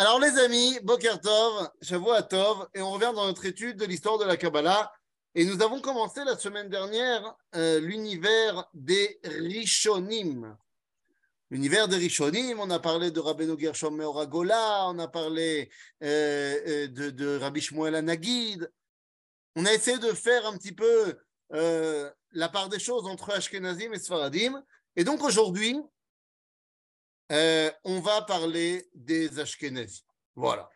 Alors les amis, Boker Tov, à Tov, et on revient dans notre étude de l'histoire de la Kabbalah. Et nous avons commencé la semaine dernière euh, l'univers des Rishonim. L'univers des Rishonim, on a parlé de Rabbeinu Gershom Meoragola, on a parlé euh, euh, de, de, Rabbi Shmuel Anagid. On a essayé de faire un petit peu la part des choses entre Ashkenazim et Sfaradim. Et donc aujourd'hui, euh, on va parler des Ashkenazis. Voilà.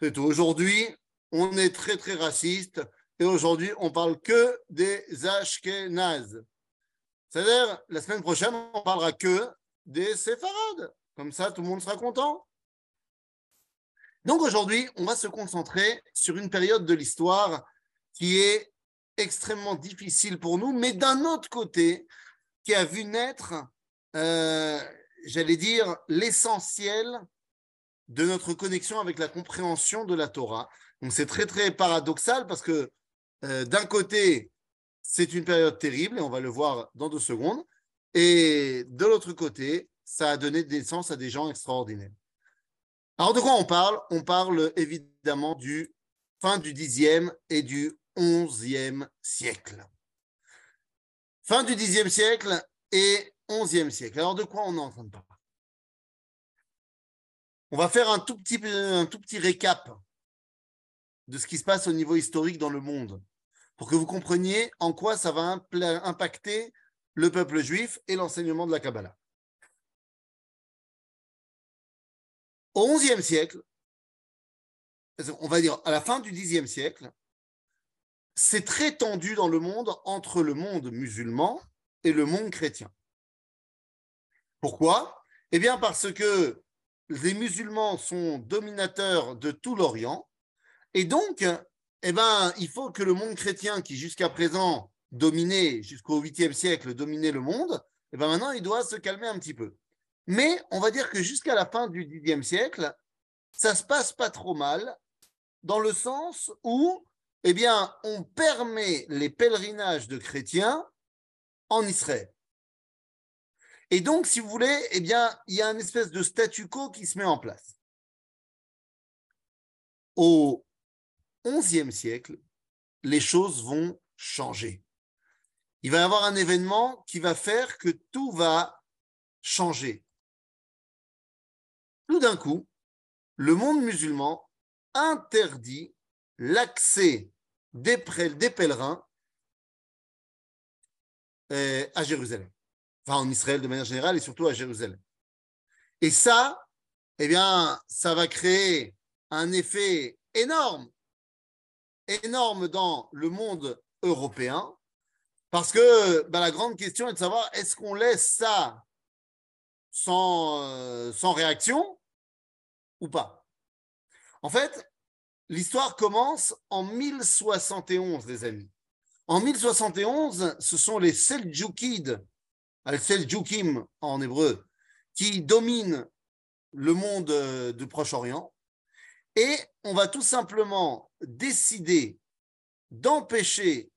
C'est tout. Aujourd'hui, on est très, très raciste et aujourd'hui, on parle que des Ashkenazes. C'est-à-dire, la semaine prochaine, on parlera que des Séfarades. Comme ça, tout le monde sera content. Donc aujourd'hui, on va se concentrer sur une période de l'histoire qui est extrêmement difficile pour nous, mais d'un autre côté, qui a vu naître euh, j'allais dire, l'essentiel de notre connexion avec la compréhension de la Torah. Donc c'est très très paradoxal parce que euh, d'un côté, c'est une période terrible et on va le voir dans deux secondes, et de l'autre côté, ça a donné naissance à des gens extraordinaires. Alors de quoi on parle? On parle évidemment du fin du 10e et du 11e siècle. Fin du 10e siècle et 11e siècle. Alors, de quoi on est en parler? On va faire un tout, petit, un tout petit récap de ce qui se passe au niveau historique dans le monde, pour que vous compreniez en quoi ça va impacter le peuple juif et l'enseignement de la Kabbalah. Au XIe siècle, on va dire à la fin du Xe siècle, c'est très tendu dans le monde entre le monde musulman et le monde chrétien. Pourquoi? Eh bien parce que les musulmans sont dominateurs de tout l'Orient et donc eh ben, il faut que le monde chrétien qui jusqu'à présent dominait, jusqu'au 8e siècle, dominait le monde, eh ben maintenant il doit se calmer un petit peu. Mais on va dire que jusqu'à la fin du 10e siècle, ça se passe pas trop mal, dans le sens où eh bien, on permet les pèlerinages de chrétiens en Israël. Et donc, si vous voulez, eh bien, il y a une espèce de statu quo qui se met en place. Au XIe siècle, les choses vont changer. Il va y avoir un événement qui va faire que tout va changer. Tout d'un coup, le monde musulman interdit l'accès des, pèlerins euh, à Jérusalem en Israël de manière générale et surtout à Jérusalem. Et ça, eh bien, ça va créer un effet énorme, énorme dans le monde européen, parce que bah, la grande question est de savoir est-ce qu'on laisse ça sans, euh, sans réaction ou pas? En fait, l'histoire commence en 1071, les amis. En 1071, ce sont les Seljoukides Al-Seljukim en hébreu, qui domine le monde euh, du Proche-Orient. Et on va tout simplement décider d'empêcher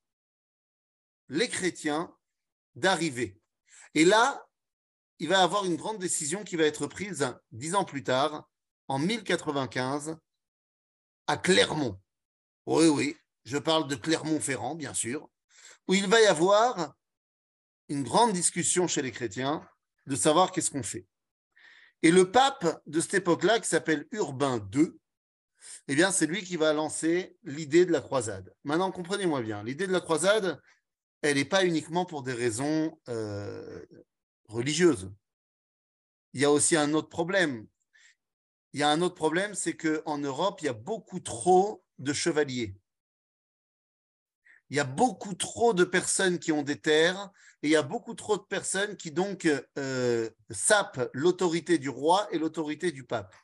les chrétiens d'arriver. Et là, il va y avoir une grande décision qui va être prise dix ans plus tard, en 1095, à Clermont. Oui, oui, je parle de Clermont-Ferrand, bien sûr, où il va y avoir une grande discussion chez les chrétiens de savoir qu'est-ce qu'on fait. Et le pape de cette époque-là, qui s'appelle Urbain II, eh bien, c'est lui qui va lancer l'idée de la croisade. Maintenant, comprenez-moi bien, l'idée de la croisade, elle n'est pas uniquement pour des raisons euh, religieuses. Il y a aussi un autre problème. Il y a un autre problème, c'est qu'en Europe, il y a beaucoup trop de chevaliers. Il y a beaucoup trop de personnes qui ont des terres et il y a beaucoup trop de personnes qui donc euh, sapent l'autorité du roi et l'autorité du pape.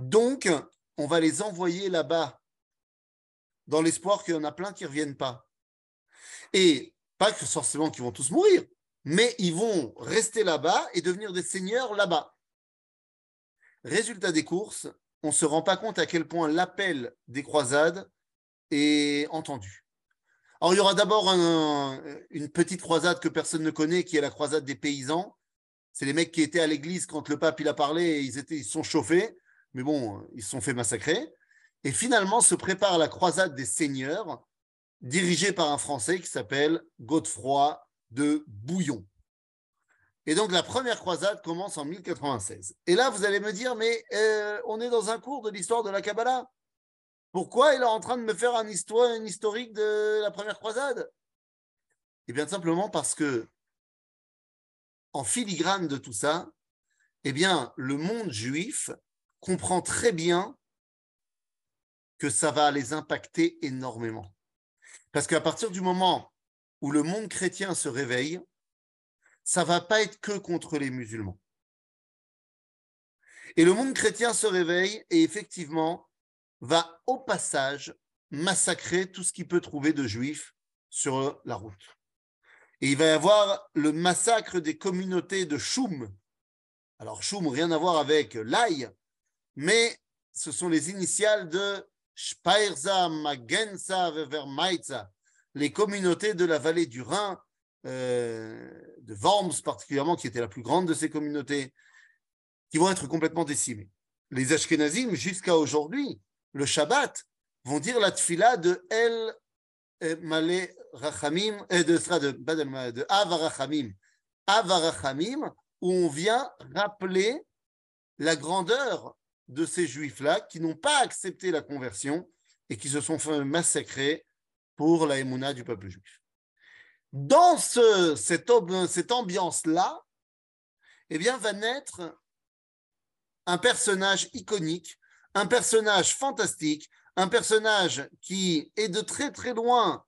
Donc, on va les envoyer là-bas dans l'espoir qu'il y en a plein qui ne reviennent pas. Et pas que forcément qu'ils vont tous mourir, mais ils vont rester là-bas et devenir des seigneurs là-bas. Résultat des courses, on ne se rend pas compte à quel point l'appel des croisades est entendu. Alors, il y aura d'abord une petite croisade que personne ne connaît, qui est la croisade des paysans. C'est les mecs qui étaient à l'église quand le pape il a parlé et ils, ils sont chauffés. mais bon, ils se sont fait massacrer. Et finalement se prépare la croisade des seigneurs, dirigée par un Français qui s'appelle Godefroy de Bouillon. Et donc la première croisade commence en 1096. Et là, vous allez me dire, mais euh, on est dans un cours de l'histoire de la Kabbalah? Pourquoi il est en train de me faire un, histoire, un historique de la première croisade? Eh bien, simplement parce que, en filigrane de tout ça, eh bien, le monde juif comprend très bien que ça va les impacter énormément. Parce qu'à partir du moment où le monde chrétien se réveille, ça va pas être que contre les musulmans. Et le monde chrétien se réveille et effectivement va au passage massacrer tout ce qu'il peut trouver de juifs sur la route. Et il va y avoir le massacre des communautés de Choum. Alors Choum, rien à voir avec l'ail, mais ce sont les initiales de Speirza, Magenza, Vevermaitza, les communautés de la vallée du Rhin, euh, de Worms particulièrement, qui était la plus grande de ces communautés, qui vont être complètement décimées. Les Ashkenazim, jusqu'à aujourd'hui, le Shabbat, vont dire la tfila de El Malé Rachamim, de, de, de Avarachamim, Avarachamim, où on vient rappeler la grandeur de ces juifs-là qui n'ont pas accepté la conversion et qui se sont fait massacrer pour la émouna du peuple juif. Dans ce, cette, cette ambiance-là, eh bien, va naître un personnage iconique, un personnage fantastique, un personnage qui est de très très loin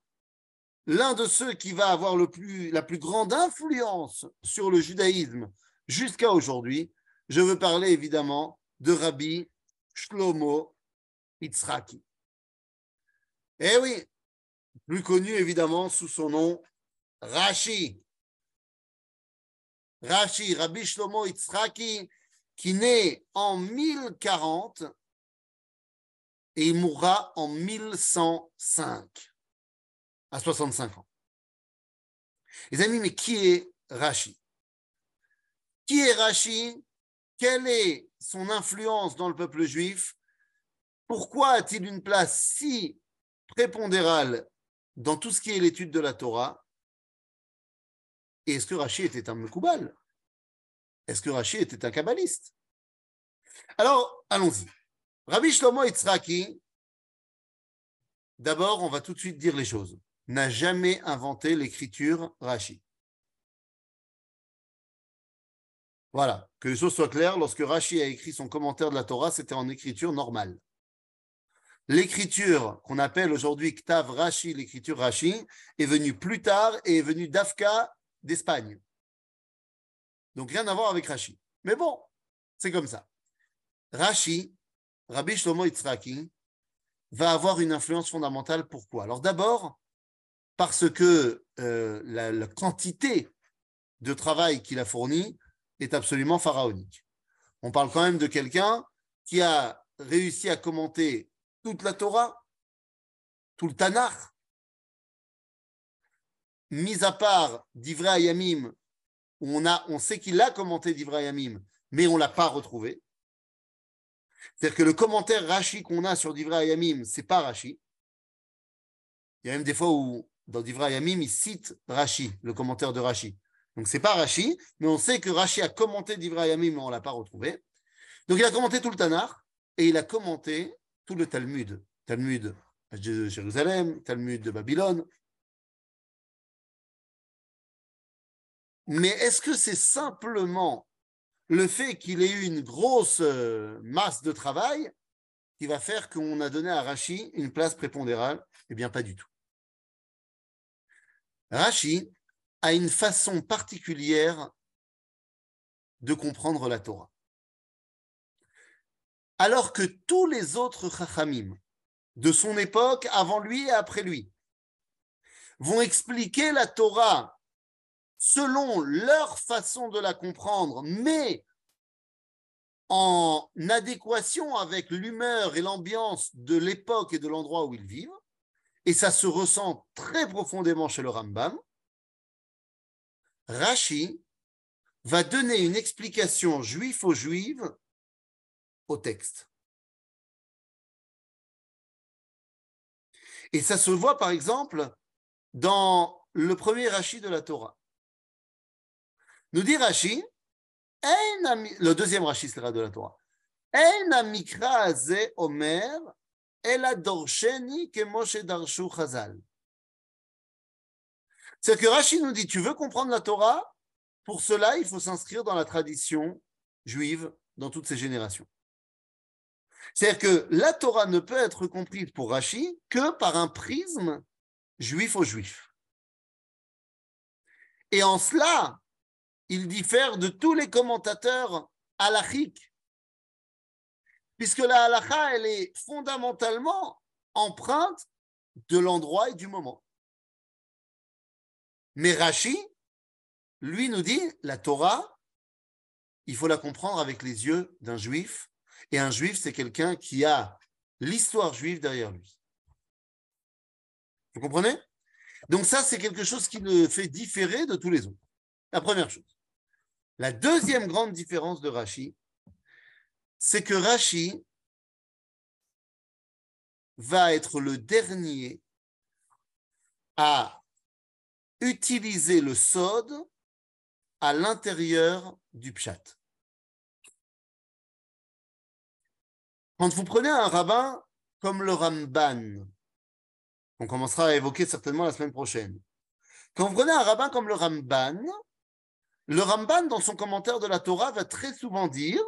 l'un de ceux qui va avoir la plus grande influence sur le judaïsme jusqu'à aujourd'hui. Je veux parler évidemment de Rabbi Shlomo Itzraki. Eh oui, plus connu évidemment sous son nom Rashi. Rashi, Rabbi Shlomo Itzraki, qui naît en 1040 et il mourra en 1105, à 65 ans. Les amis, mais qui est Rashi? Qui est Rashi? Quelle est son influence dans le peuple juif? Pourquoi a-t-il une place si prépondérale dans tout ce qui est l'étude de la Torah? Et est-ce que Rashi était un Mekoubal Est-ce que Rashi était un kabbaliste? Alors, allons-y. Rabbi Shlomo Itzraki, d'abord, on va tout de suite dire les choses, n'a jamais inventé l'écriture Rashi. Voilà, que les choses soient claires, lorsque Rashi a écrit son commentaire de la Torah, c'était en écriture normale. L'écriture qu'on appelle aujourd'hui Ktav Rashi, l'écriture Rashi, est venue plus tard et est venue d'Afka d'Espagne. Donc rien à voir avec Rashi. Mais bon, c'est comme ça. Rashi, Rabbi Shlomo Itzraki, va avoir une influence fondamentale. Pourquoi? Alors d'abord, parce que euh, la, quantité de travail qu'il a fourni est absolument pharaonique. On parle quand même de quelqu'un qui a réussi à commenter toute la Torah, tout le Tanakh, mis à part d'Ivra Ayamim, où on, sait qu'il a commenté d'Ivra Ayamim, mais on ne l'a pas retrouvé. C'est-à-dire que le commentaire Rashi qu'on a sur Divra Ayamim, c'est pas Rashi. Il y a même des fois où, dans Divra Ayamim, il cite Rashi, le commentaire de Rashi. Donc, c'est pas Rashi, mais on sait que Rashi a commenté Divra Yamim, mais on ne l'a pas retrouvé. Donc, il a commenté tout le Tanakh et il a commenté tout le Talmud. Talmud de Jérusalem, Talmud de Babylone. Mais est-ce que c'est simplement le fait qu'il ait eu une grosse euh, masse de travail qui va faire qu'on a donné à Rashi une place prépondérale Eh bien, pas du tout. Rashi, a une façon particulière de comprendre la Torah. Alors que tous les autres chachamim de son époque, avant lui et après lui, vont expliquer la Torah selon leur façon de la comprendre, mais en adéquation avec l'humeur et l'ambiance de l'époque et de l'endroit où ils vivent, et ça se ressent très profondément chez le Rambam, Rashi va donner une explication juif aux juives au texte. Et ça se voit par exemple dans le premier Rashi de la Torah. Nous dit Rashi, le deuxième Rashi sera de la Torah. omer C'est que Rashi nous dit, tu veux comprendre la Torah? Pour cela, il faut s'inscrire dans la tradition juive dans toutes ces générations. C'est-à-dire que la Torah ne peut être comprise pour Rashi que par un prisme juif au juif. Et en cela, il diffère de tous les commentateurs halachiques, puisque la halakha, elle est fondamentalement empreinte de l'endroit et du moment. Mais Rashi, lui, nous dit, la Torah, il faut la comprendre avec les yeux d'un juif, et un juif, c'est quelqu'un qui a l'histoire juive derrière lui. Vous comprenez? Donc ça, c'est quelque chose qui le fait différer de tous les autres. La première chose. La deuxième grande différence de Rashi, c'est que Rashi va être le dernier à utiliser le sod à l'intérieur du pshat. Quand vous prenez un rabbin comme le Ramban, on commencera à évoquer certainement la semaine prochaine. Quand vous prenez un rabbin comme le Ramban, le Ramban, dans son commentaire de la Torah, va très souvent dire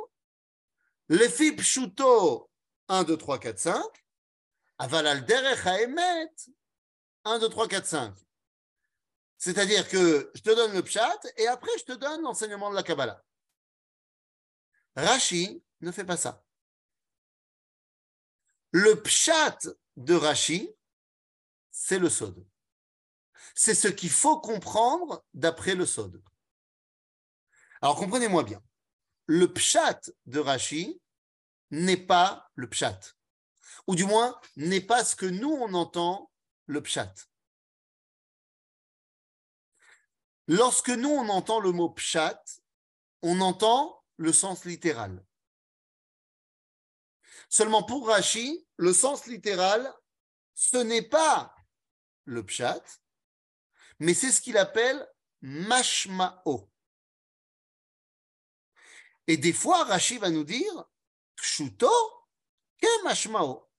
les pshuto 1, 2, 3, 4, 5, aval al derech haemet 1, 2, 3, 4, 5. C'est-à-dire que je te donne le pshat et après je te donne l'enseignement de la Kabbalah. Rashi ne fait pas ça. Le pshat de Rashi, c'est le sod. C'est ce qu'il faut comprendre d'après le sod. Alors comprenez-moi bien, le pshat de Rashi n'est pas le pshat, ou du moins n'est pas ce que nous on entend le pshat. Lorsque nous on entend le mot pshat, on entend le sens littéral. Seulement pour Rashi, le sens littéral, ce n'est pas le pshat, mais c'est ce qu'il appelle mashma'o. Et des fois, Rashi va nous dire Pshuto ke mashmao.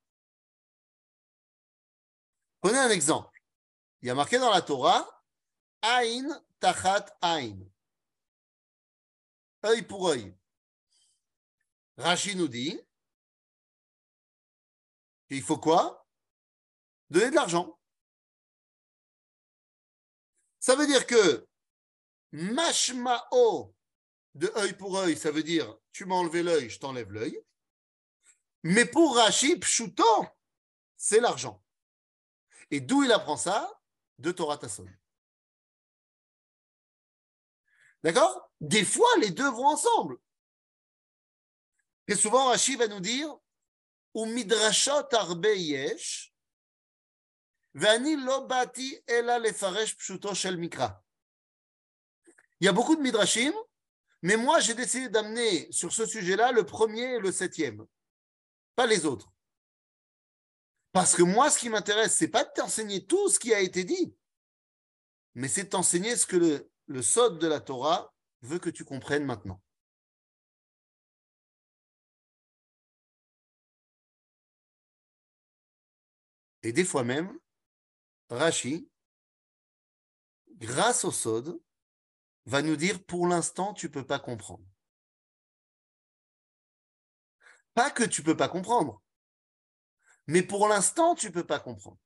Prenez un exemple. Il y a marqué dans la Torah Ain tachat Ain. Œil pour œil. Rashi nous dit qu'il faut quoi? Donner de l'argent. Ça veut dire que mashmao de œil pour œil, ça veut dire tu m'as enlevé l'œil, je t'enlève l'œil. Mais pour Rashi, Pshuto, c'est l'argent. Et d'où il apprend ça? De Torah Tasson. D'accord? Des fois, les deux vont ensemble. Et souvent, Rashi va nous dire Ou midrashot arbe yesh, vani lo shel mikra. Il y a beaucoup de midrashim mais moi, j'ai décidé d'amener sur ce sujet-là le premier et le septième, pas les autres. Parce que moi, ce qui m'intéresse, c'est pas de t'enseigner tout ce qui a été dit, mais c'est de t'enseigner ce que le, sod de la Torah veut que tu comprennes maintenant. Et des fois même, Rashi, grâce au sod, va nous dire pour l'instant, tu ne peux pas comprendre. Pas que tu ne peux pas comprendre, mais pour l'instant, tu ne peux pas comprendre.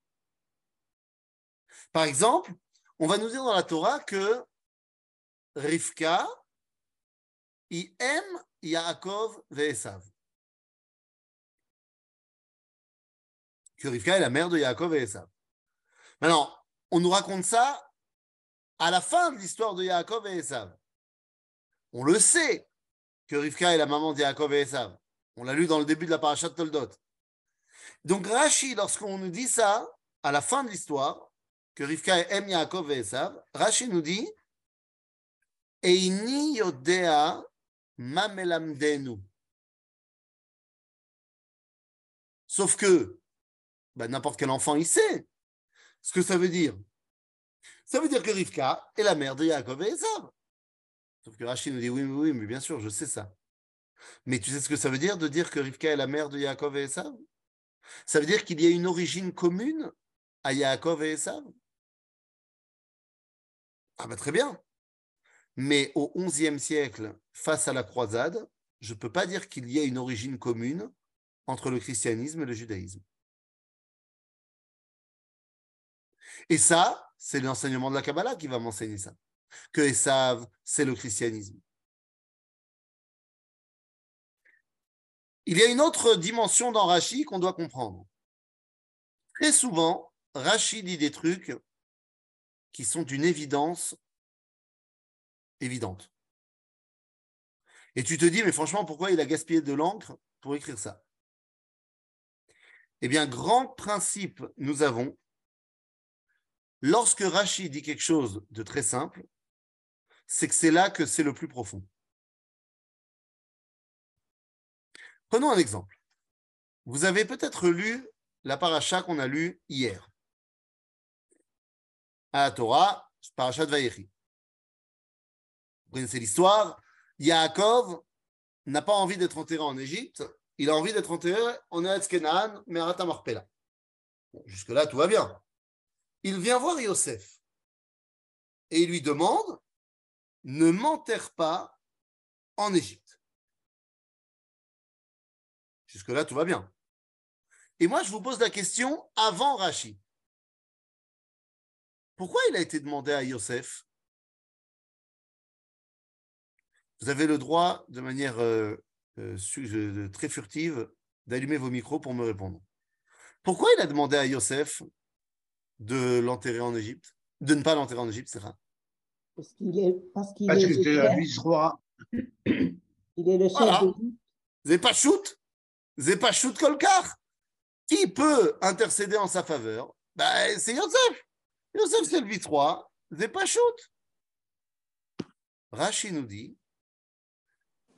Par exemple, on va nous dire dans la Torah que Rivka, il aime Yaakov Esav. Que Rivka est la mère de Yaakov et Esav. Maintenant, on nous raconte ça à la fin de l'histoire de Yaakov et Esav. On le sait que Rivka est la maman de Yaakov et Esav. On l'a lu dans le début de la parasha de Toldot. Donc Rashi, lorsqu'on nous dit ça, à la fin de l'histoire, que Rivka aime Yaakov et Esav, Rashi nous dit Eini yodea mamelamdenu. Sauf que bah, n'importe quel enfant, il sait ce que ça veut dire. Ça veut dire que Rivka est la mère de Yaakov et Esav. Sauf que Rachid nous dit oui, oui, oui, mais bien sûr, je sais ça. Mais tu sais ce que ça veut dire de dire que Rivka est la mère de Yaakov et Esav? Ça veut dire qu'il y a une origine commune à Yaakov et Esav? Ah bah très bien. Mais au XIe siècle, face à la croisade, je ne peux pas dire qu'il y ait une origine commune entre le christianisme et le judaïsme. Et ça, c'est l'enseignement de la Kabbalah qui va m'enseigner ça. Que Esav, c'est le christianisme. Il y a une autre dimension dans Rashi qu'on doit comprendre. Très souvent, Rashi dit des trucs qui sont d'une évidence évidente. Et tu te dis, mais franchement, pourquoi il a gaspillé de l'encre pour écrire ça? Eh bien, grand principe nous avons, lorsque Rachid dit quelque chose de très simple, c'est que c'est là que c'est le plus profond. Prenons un exemple. Vous avez peut-être lu la paracha qu'on a lue hier. À la Torah, paracha de Vaïri. Vous connaissez l'histoire. Yaakov n'a pas envie d'être enterré en Égypte. Il a envie d'être enterré en Eretz Kenan, Merata. Jusque-là, tout va bien. Il vient voir Yosef et il lui demande Ne m'enterre pas en Égypte. Jusque-là, tout va bien. Et moi, je vous pose la question avant Rachi. Pourquoi il a été demandé à Yosef? Vous avez le droit, de manière euh, euh, très furtive, d'allumer vos micros pour me répondre. Pourquoi il a demandé à Yosef de l'enterrer en Égypte De ne pas l'enterrer en Égypte, c'est ça Parce qu'il est, parce qu'il Parce est que le c'est vice-roi. Il est le chef Voilà. de Zé pas shoot Zé pas shoot Kolkar Qui peut intercéder en sa faveur? Ben, C'est Yosef Yosef, c'est le vice-roi. Zé pas shoot Rashi nous dit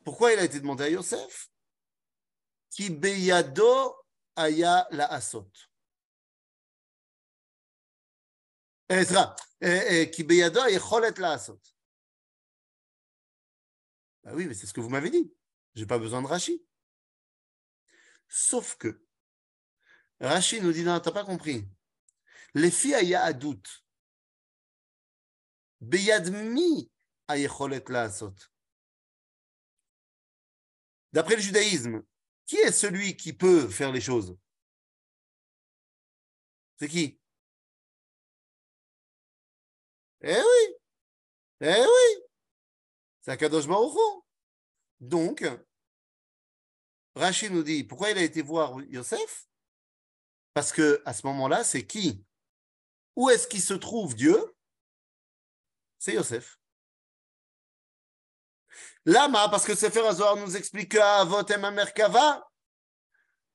pourquoi il a été demandé à Yosef? Ki beyado aya la asot. סליחה, eh, eh, כי בידו היכולת לעשות. Bah oui, mais c'est ce que vous m'avez dit. Je n'ai pas besoin de Rashi. Sauf que Rashi nous dit, non, tu n'as pas compris. Les filles aya adout. Beyad mi היכולת לעשות. D'après le judaïsme, qui est celui qui peut faire les choses C'est qui Eh oui Eh oui C'est Akadosh Baruch. Donc, Rachid nous dit, pourquoi il a été voir Yosef? Parce que à ce moment-là, c'est qui? Où est-ce qu'il se trouve Dieu? C'est Yosef. Lama, parce que Sefer Azor nous explique à Avot et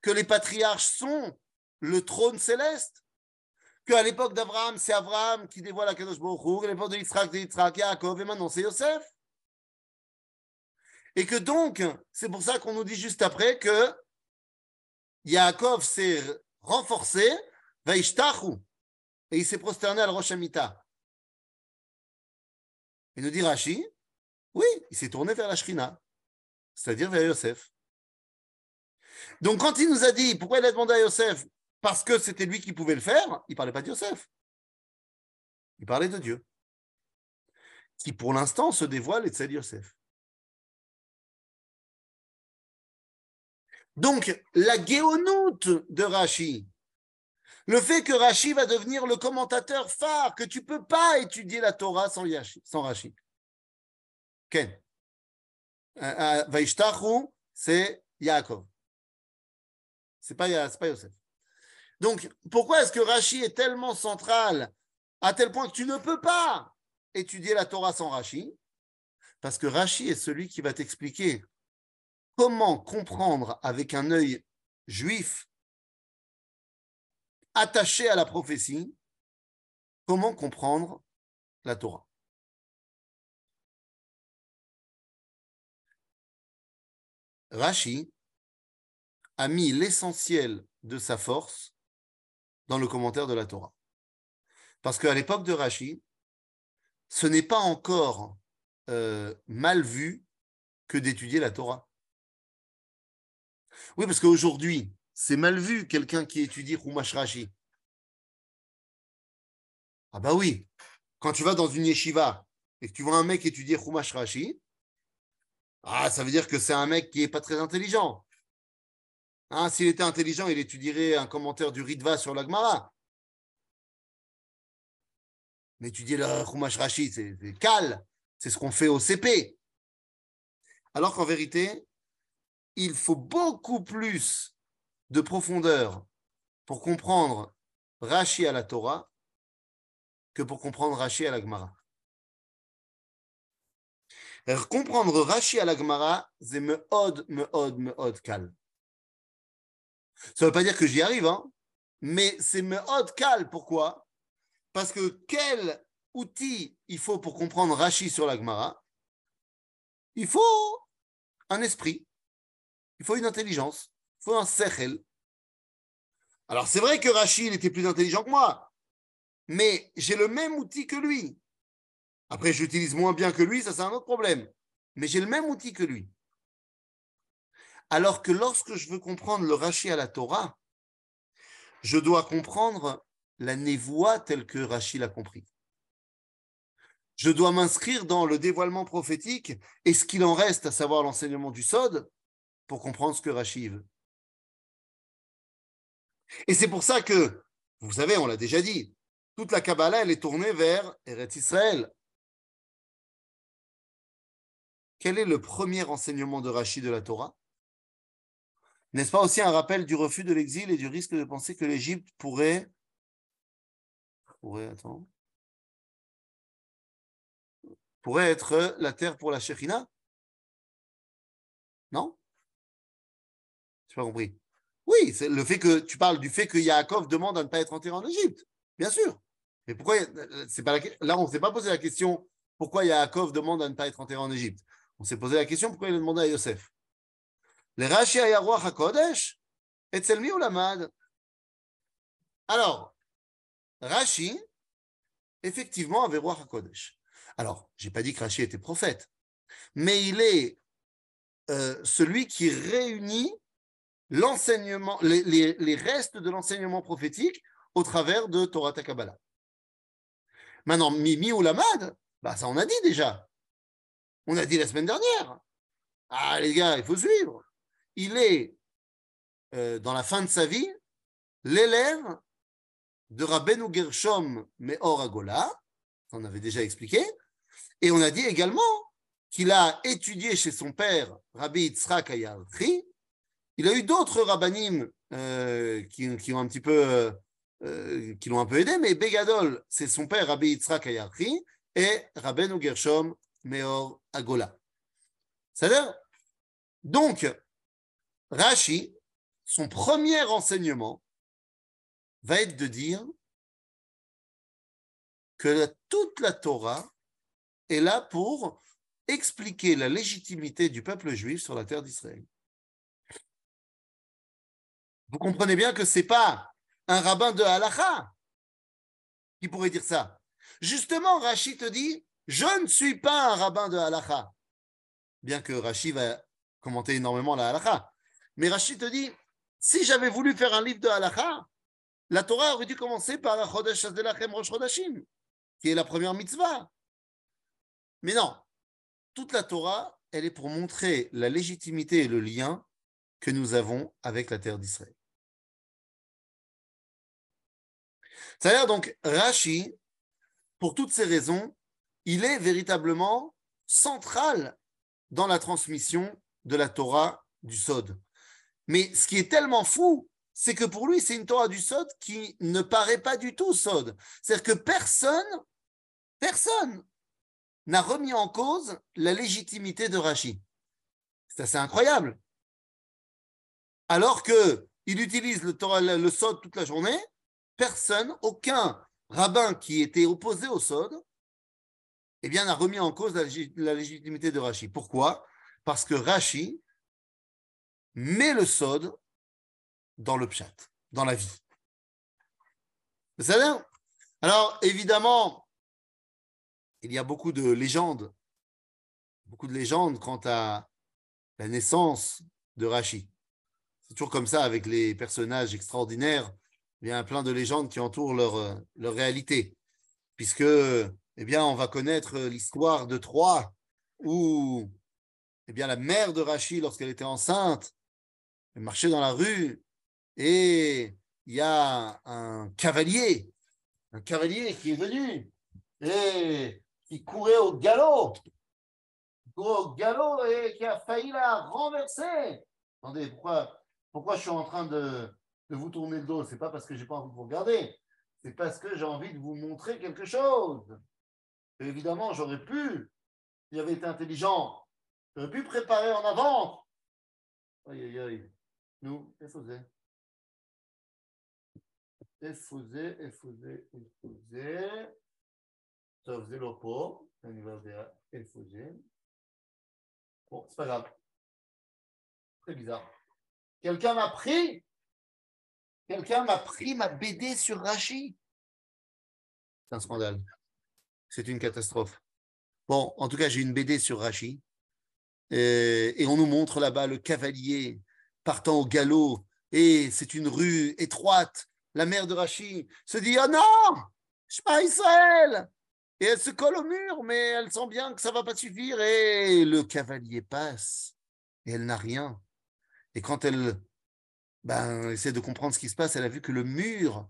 que les patriarches sont le trône céleste. Qu'à l'époque d'Abraham, c'est Abraham qui dévoile la Kadosh Baruch à l'époque de Yitzhak, c'est Yitzhak, Yaakov, et maintenant c'est Yosef. Et que donc, c'est pour ça qu'on nous dit juste après que Yaakov s'est renforcé, Vaishtachu, et il s'est prosterné à la Rosh Hamita. Et nous dit Rashi, oui, il s'est tourné vers la Shrina, c'est-à-dire vers Yosef. Donc, quand il nous a dit pourquoi il a demandé à Yosef, parce que c'était lui qui pouvait le faire, il ne parlait pas de Yosef. Il parlait de Dieu, qui pour l'instant se dévoile et de Yosef. Donc, la géonoute de Rashi, le fait que Rashi va devenir le commentateur phare, que tu ne peux pas étudier la Torah sans, Yashi, sans Rashi. Ken. Vaishtachu, c'est Yaakov. Pas, c'est pas Yosef. Donc, pourquoi est-ce que Rashi est tellement central à tel point que tu ne peux pas étudier la Torah sans Rashi? Parce que Rashi est celui qui va t'expliquer comment comprendre avec un œil juif attaché à la prophétie, comment comprendre la Torah. Rashi a mis l'essentiel de sa force dans le commentaire de la Torah. Parce qu'à l'époque de Rashi, ce n'est pas encore euh, mal vu que d'étudier la Torah. Oui, parce qu'aujourd'hui, c'est mal vu quelqu'un qui étudie Rumash Rashi. Ah bah oui, quand tu vas dans une yeshiva et que tu vois un mec étudier Rumash Rashi, ah, ça veut dire que c'est un mec qui n'est pas très intelligent. Hein, S'il était intelligent, il étudierait un commentaire du Ritva sur l'Agmara. Mais étudier le Chumash Rashi, c'est cal, c'est ce qu'on fait au CP. Alors qu'en vérité, il faut beaucoup plus de profondeur pour comprendre Rashi à la Torah que pour comprendre Rashi à la Gemara. Comprendre Rashi à la Gemara, c'est me od, me od, me od cal. Ça ne veut pas dire que j'y arrive, hein, mais c'est me od cal. Pourquoi? Parce que quel outil il faut pour comprendre Rashi sur la Gemara? Il faut un esprit, il faut une intelligence, il faut un sechel. Alors c'est vrai que Rashi, était plus intelligent que moi, mais j'ai le même outil que lui. Après, j'utilise moins bien que lui, ça c'est un autre problème. Mais j'ai le même outil que lui. Alors que lorsque je veux comprendre le Rashi à la Torah, je dois comprendre la névoie telle que Rashi l'a compris. Je dois m'inscrire dans le dévoilement prophétique et ce qu'il en reste, à savoir l'enseignement du Sod, pour comprendre ce que Rashi veut. Et c'est pour ça que, vous savez, on l'a déjà dit, toute la Kabbalah, elle est tournée vers Eretz Israël. Quel est le premier enseignement de Rashi de la Torah? N'est-ce pas aussi un rappel du refus de l'exil et du risque de penser que l'Égypte pourrait... pourrait, pourrait être la terre pour la Shekhinah Non? Je pas compris. Oui, c'est le fait que tu parles du fait que Yaakov demande à ne pas être enterré en Égypte. Bien sûr. Mais pourquoi c'est pas Là, on ne s'est pas posé la question pourquoi Yaakov demande à ne pas être enterré en Égypte. On s'est posé la question pourquoi il a demandé à Yosef. Rashi Ayarouach HaKodesh, Etzel mi lamad. Alors, Rashi, effectivement, avait Ruach HaKodesh. Alors, je n'ai pas dit que Rashi était prophète, mais il est euh, celui qui réunit l'enseignement, les, restes de l'enseignement prophétique au travers de Torah Kabbalah. Maintenant, Mimi ou Lamad, bah, ça on a dit déjà. On a dit la semaine dernière. Ah les gars, il faut suivre il est, euh, dans la fin de sa vie, l'élève de Rabbeinu Gershom Meor Agola, on avait déjà expliqué, et on a dit également qu'il a étudié chez son père, Rabbi Yitzhak Ayarchi. Il a eu d'autres rabbinim euh, qui, ont un petit peu, euh, qui l'ont un peu aidé, mais Begadol, c'est son père, Rabbi Yitzhak et Rabbeinu Gershom Meor Agola. C'est-à-dire, donc, Rashi, son premier enseignement va être de dire que toute la Torah est là pour expliquer la légitimité du peuple juif sur la terre d'Israël. Vous comprenez bien que ce n'est pas un rabbin de halacha qui pourrait dire ça. Justement, Rashi te dit, je ne suis pas un rabbin de halacha, bien que Rashi va commenter énormément la halacha. Mais Rachid te dit, si j'avais voulu faire un livre de halakha, la Torah aurait dû commencer par Chodesh Azdelachem Rosh Chodashim, qui est la première mitzvah. Mais non, toute la Torah, elle est pour montrer la légitimité et le lien que nous avons avec la terre d'Israël. C'est-à-dire donc, Rashi, pour toutes ces raisons, il est véritablement central dans la transmission de la Torah du Sod. Mais ce qui est tellement fou, c'est que pour lui, c'est une Torah du Sod qui ne paraît pas du tout Sod. C'est-à-dire que personne, personne n'a remis en cause la légitimité de Rashi. C'est assez incroyable. Alors que il utilise le, Torah, Sod toute la journée, personne, aucun rabbin qui était opposé au Sod, eh bien, n'a remis en cause la, la légitimité de Rashi. Pourquoi? Parce que Rashi met le sod dans le pshat, dans la vie. Va Alors, évidemment, il y a beaucoup de légendes, beaucoup de légendes quant à la naissance de Rachi. C'est toujours comme ça avec les personnages extraordinaires. Il y a plein de légendes qui entourent leur, leur réalité, puisque, eh bien, on va connaître l'histoire de Troie, où, eh bien, la mère de Rachi, lorsqu'elle était enceinte, marchait dans la rue et il y a un cavalier, un cavalier qui est venu et qui courait au galop, au galop et qui a failli la renverser. Attendez, pourquoi, pourquoi je suis en train de, vous tourner le dos? C'est pas parce que j'ai pas envie de vous regarder, c'est parce que j'ai envie de vous montrer quelque chose. évidemment, j'aurais pu, si j'avais été intelligent, j'aurais pu préparer en avant. Aïe, aïe, aïe. Nous, qu'est-ce que c'est אפוזה, אפוזה, אפוזה. טוב, זה לא פה, אני לא יודע איפה זה. Bon, c'est pas grave. Très bizarre. Quelqu'un m'a pris Quelqu'un m'a pris ma BD sur Rachi C'est un scandale. C'est une catastrophe. Bon, en tout cas, j'ai une BD sur Rachi. Et, et on nous montre là-bas le cavalier partant au galop. Et c'est une rue étroite la mère de Rachid, se dit Oh non, Shema Israël Et elle se colle au mur, mais elle sent bien que ça ne va pas suffire. Et le cavalier passe, et elle n'a rien. Et quand elle ben, essaie de comprendre ce qui se passe, elle a vu que le mur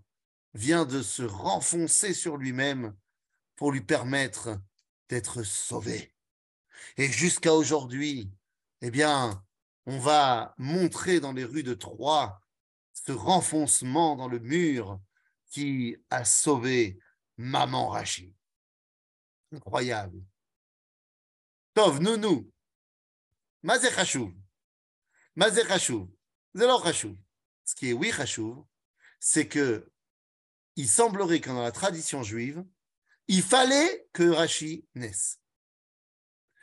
vient de se renfoncer sur lui-même pour lui permettre d'être sauvé. Et jusqu'à aujourd'hui, eh bien, on va montrer dans les rues de Troyes ce renfoncement dans le mur qui a sauvé maman Rachid. Incroyable. Tov, nous. Mazé Chachouv. Mazé Chachouv. Zélo Chachouv. Ce qui est oui Chachouv, c'est que il semblerait que dans la tradition juive, il fallait que Rachi naisse.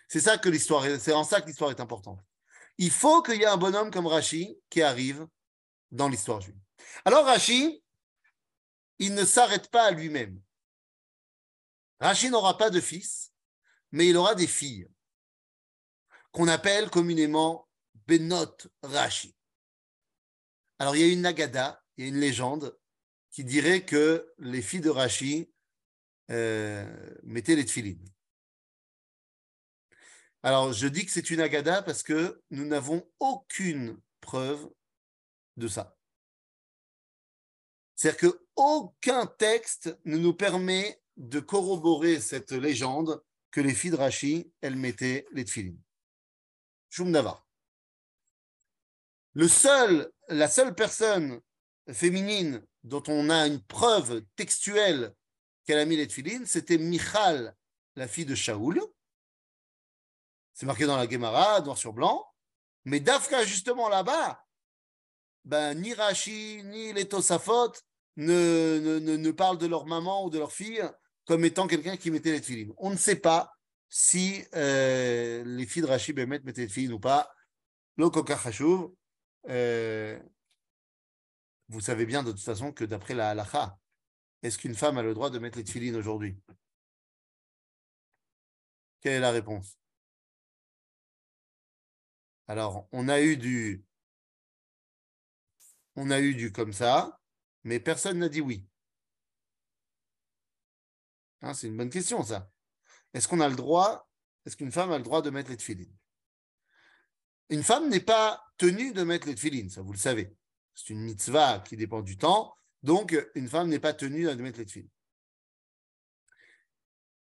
C'est ça que l'histoire, c'est en ça que l'histoire est importante. Il faut qu'il y ait un bonhomme comme Rachi qui arrive dans l'histoire juive. Alors Rashi, il ne s'arrête pas à lui-même. Rashi n'aura pas de fils, mais il aura des filles, qu'on appelle communément Benot Rashi. Alors il y a une nagada, il y a une légende qui dirait que les filles de Rashi euh, mettaient les tfilines. Alors je dis que c'est une agada parce que nous n'avons aucune preuve de ça. C'est-à-dire qu'aucun texte ne nous permet de corroborer cette légende que les filles de Rashi, elles mettaient les tfilines. Shumdava. Le seul, la seule personne féminine dont on a une preuve textuelle qu'elle a mis les tfilines, c'était Michal, la fille de Shaoul. C'est marqué dans la Gemara, noir sur blanc. Mais Dafka, justement là-bas, ben, ni Rashi, ni les Tosafot ne, ne, ne, parlent de leur maman ou de leur fille comme étant quelqu'un qui mettait les tefilines. On ne sait pas si euh, les filles de Rashi Bemet mettaient les tefilines ou pas. Le euh, vous savez bien de toute façon que d'après la halacha, est-ce qu'une femme a le droit de mettre les tefilines aujourd'hui? Quelle est la réponse? Alors, on a eu du on a eu du comme ça, mais personne n'a dit oui. Hein, c'est une bonne question, ça. Est-ce qu'on a le droit, est-ce qu'une femme a le droit de mettre les tefilines Une femme n'est pas tenue de mettre les tefilines, ça vous le savez. C'est une mitzvah qui dépend du temps, donc une femme n'est pas tenue de mettre les tefilines.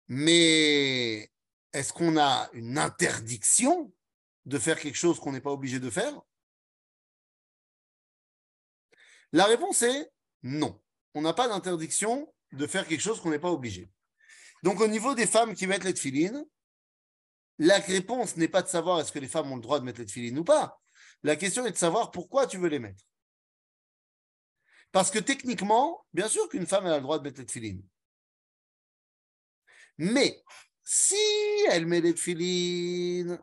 Mais est-ce qu'on a une interdiction de faire quelque chose qu'on n'est pas obligé de faire La réponse est non. On n'a pas d'interdiction de faire quelque chose qu'on n'est pas obligé. Donc, au niveau des femmes qui mettent les tefilines, la réponse n'est pas de savoir est-ce que les femmes ont le droit de mettre les tefilines ou pas. La question est de savoir pourquoi tu veux les mettre. Parce que techniquement, bien sûr qu'une femme a le droit de mettre les tefilines. Mais si elle met les tefilines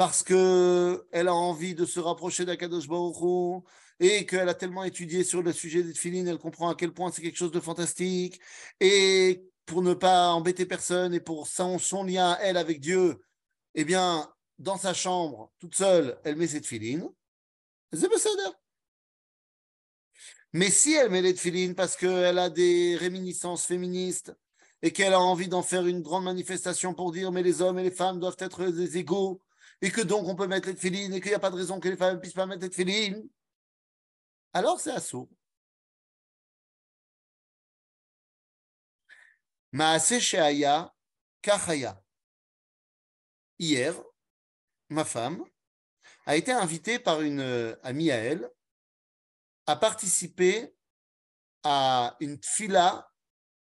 parce qu'elle a envie de se rapprocher d'Akadosh Baruch et qu'elle a tellement étudié sur le sujet des tefilines, elle comprend à quel point c'est quelque chose de fantastique, et pour ne pas embêter personne et pour son, lien, elle, avec Dieu, eh bien, dans sa chambre, toute seule, elle met ses tefilines, c'est Mais si elle met les tefilines parce qu'elle a des réminiscences féministes et qu'elle a envie d'en faire une grande manifestation pour dire mais les hommes et les femmes doivent être des égaux et que donc on peut mettre les tefilines et qu'il n'y a pas de raison que les femmes ne puissent pas mettre les tefilines, alors c'est assaut. Maase Sheaya Kachaya. Hier, ma femme a été invitée par une euh, amie à elle à participer à une fila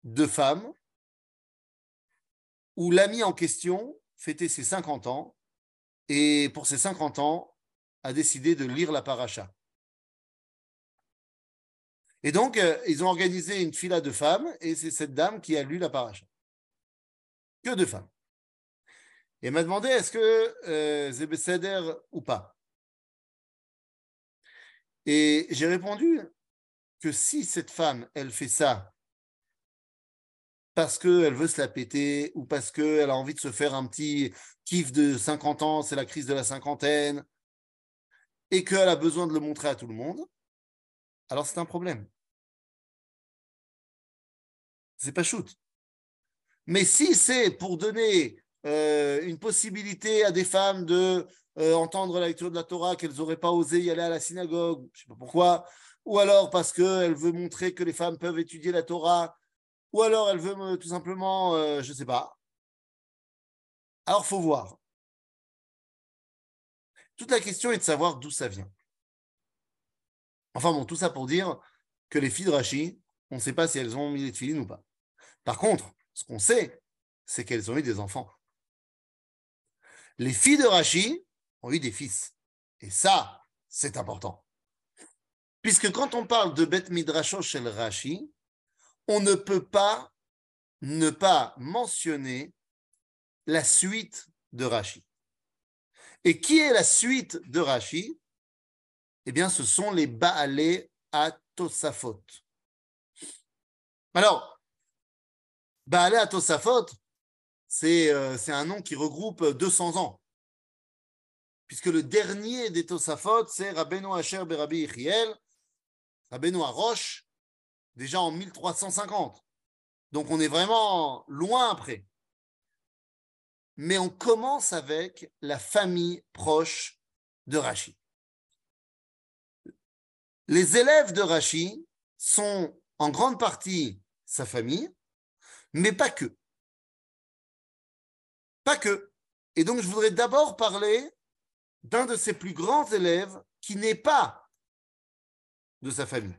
de femmes où l'ami en question fêtait ses 50 ans et pour ses 50 ans a décidé de lire la paracha. Et donc, euh, ils ont organisé une fila de femmes et c'est cette dame qui a lu la paracha. Que de femmes. Et elle m'a demandé est-ce que euh, ou pas? Et j'ai répondu que si cette femme, elle fait ça parce qu'elle veut se la péter ou parce qu'elle a envie de se faire un petit kiff de 50 ans, c'est la crise de la cinquantaine, et qu'elle a besoin de le montrer à tout le monde, alors c'est un problème. C'est pas shoot. Mais si c'est pour donner euh, une possibilité à des femmes de euh, entendre la lecture de la Torah qu'elles n'auraient pas osé y aller à la synagogue, je ne sais pas pourquoi, ou alors parce qu'elle veut montrer que les femmes peuvent étudier la Torah ou alors elle veut tout simplement, euh, je ne sais pas. Alors, faut voir. Toute la question est de savoir d'où ça vient. Enfin bon, tout ça pour dire que les filles de Rachi, on ne sait pas si elles ont mis les filines ou pas. Par contre, ce qu'on sait, c'est qu'elles ont eu des enfants. Les filles de Rachi ont eu des fils. Et ça, c'est important. Puisque quand on parle de Bet Midrasho chez Rashi, on ne peut pas ne pas mentionner la suite de Rashi. Et qui est la suite de Rashi? Eh bien, ce sont les Baalé à Tosafot. Alors, Baalé à Tosafot, euh, c'est un nom qui regroupe 200 ans. Puisque le dernier des Tosafot, c'est Rabbeinu Asher Berabi Ichiel, Rabbeinu Arosh, déjà en 1350. Donc on est vraiment loin après. Mais on commence avec la famille proche de Rachi. Les élèves de Rachi sont en grande partie sa famille, mais pas que. Pas que. Et donc je voudrais d'abord parler d'un de ses plus grands élèves qui n'est pas de sa famille.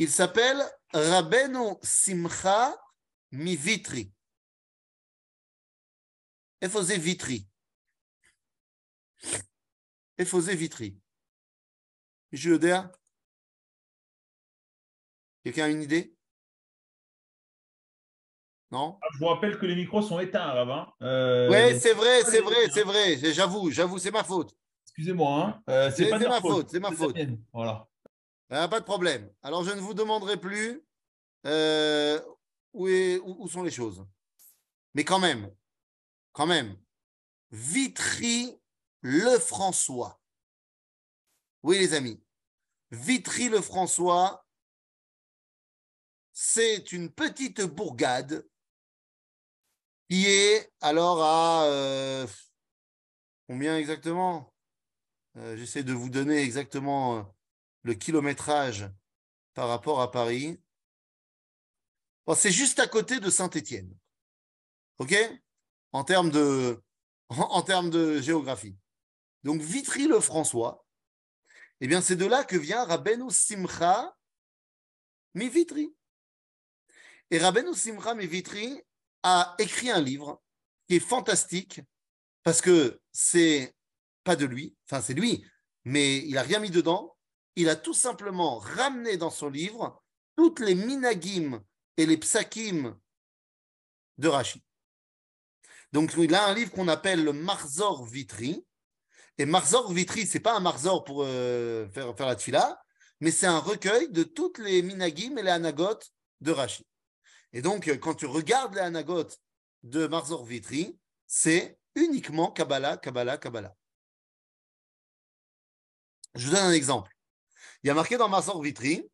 Il s'appelle Rabbeinu Simcha Mivitri. Efosé Vitri. Efosé Vitri. Je יודע? Quelqu'un a une idée Non ah, Je vous rappelle que les micros sont éteints, Rabbin. Euh, oui, c'est vrai, c'est vrai, c'est vrai. J'avoue, j'avoue, c'est ma faute. Excusez-moi, hein. Euh, c'est ma faute, c'est ma faute. Voilà. Ah, pas de problème. Alors, je ne vous demanderai plus euh, où, sont les choses. Mais quand même, quand même, Vitry le François. Oui, les amis, Vitry le François, c'est une petite bourgade qui est alors à euh, combien exactement? Euh, J'essaie de vous donner exactement le kilométrage par rapport à Paris. c'est juste à côté de Saint-Étienne. OK? En termes, de, géographie. Donc Vitry-le-François, eh bien c'est de là que vient Rabbeinu Simcha mi Vitry. Et Rabbeinu Simcha mi Vitry a écrit un livre qui est fantastique parce que c'est pas de lui, enfin c'est lui, mais il a rien mis dedans il a tout simplement ramené dans son livre toutes les minagim et les psakim de Rashi. Donc il a un livre qu'on appelle le Marzor Vitri, Et Marzor Vitri, c'est pas un Marzor pour euh, faire, la tfila, mais c'est un recueil de toutes les minagim et les anagot de Rashi. Et donc, euh, quand tu regardes les anagot de Marzor Vitri, c'est uniquement Kabbalah, Kabbalah, Kabbalah. Je vous donne un exemple. Il y a marqué dans Marzor Vitri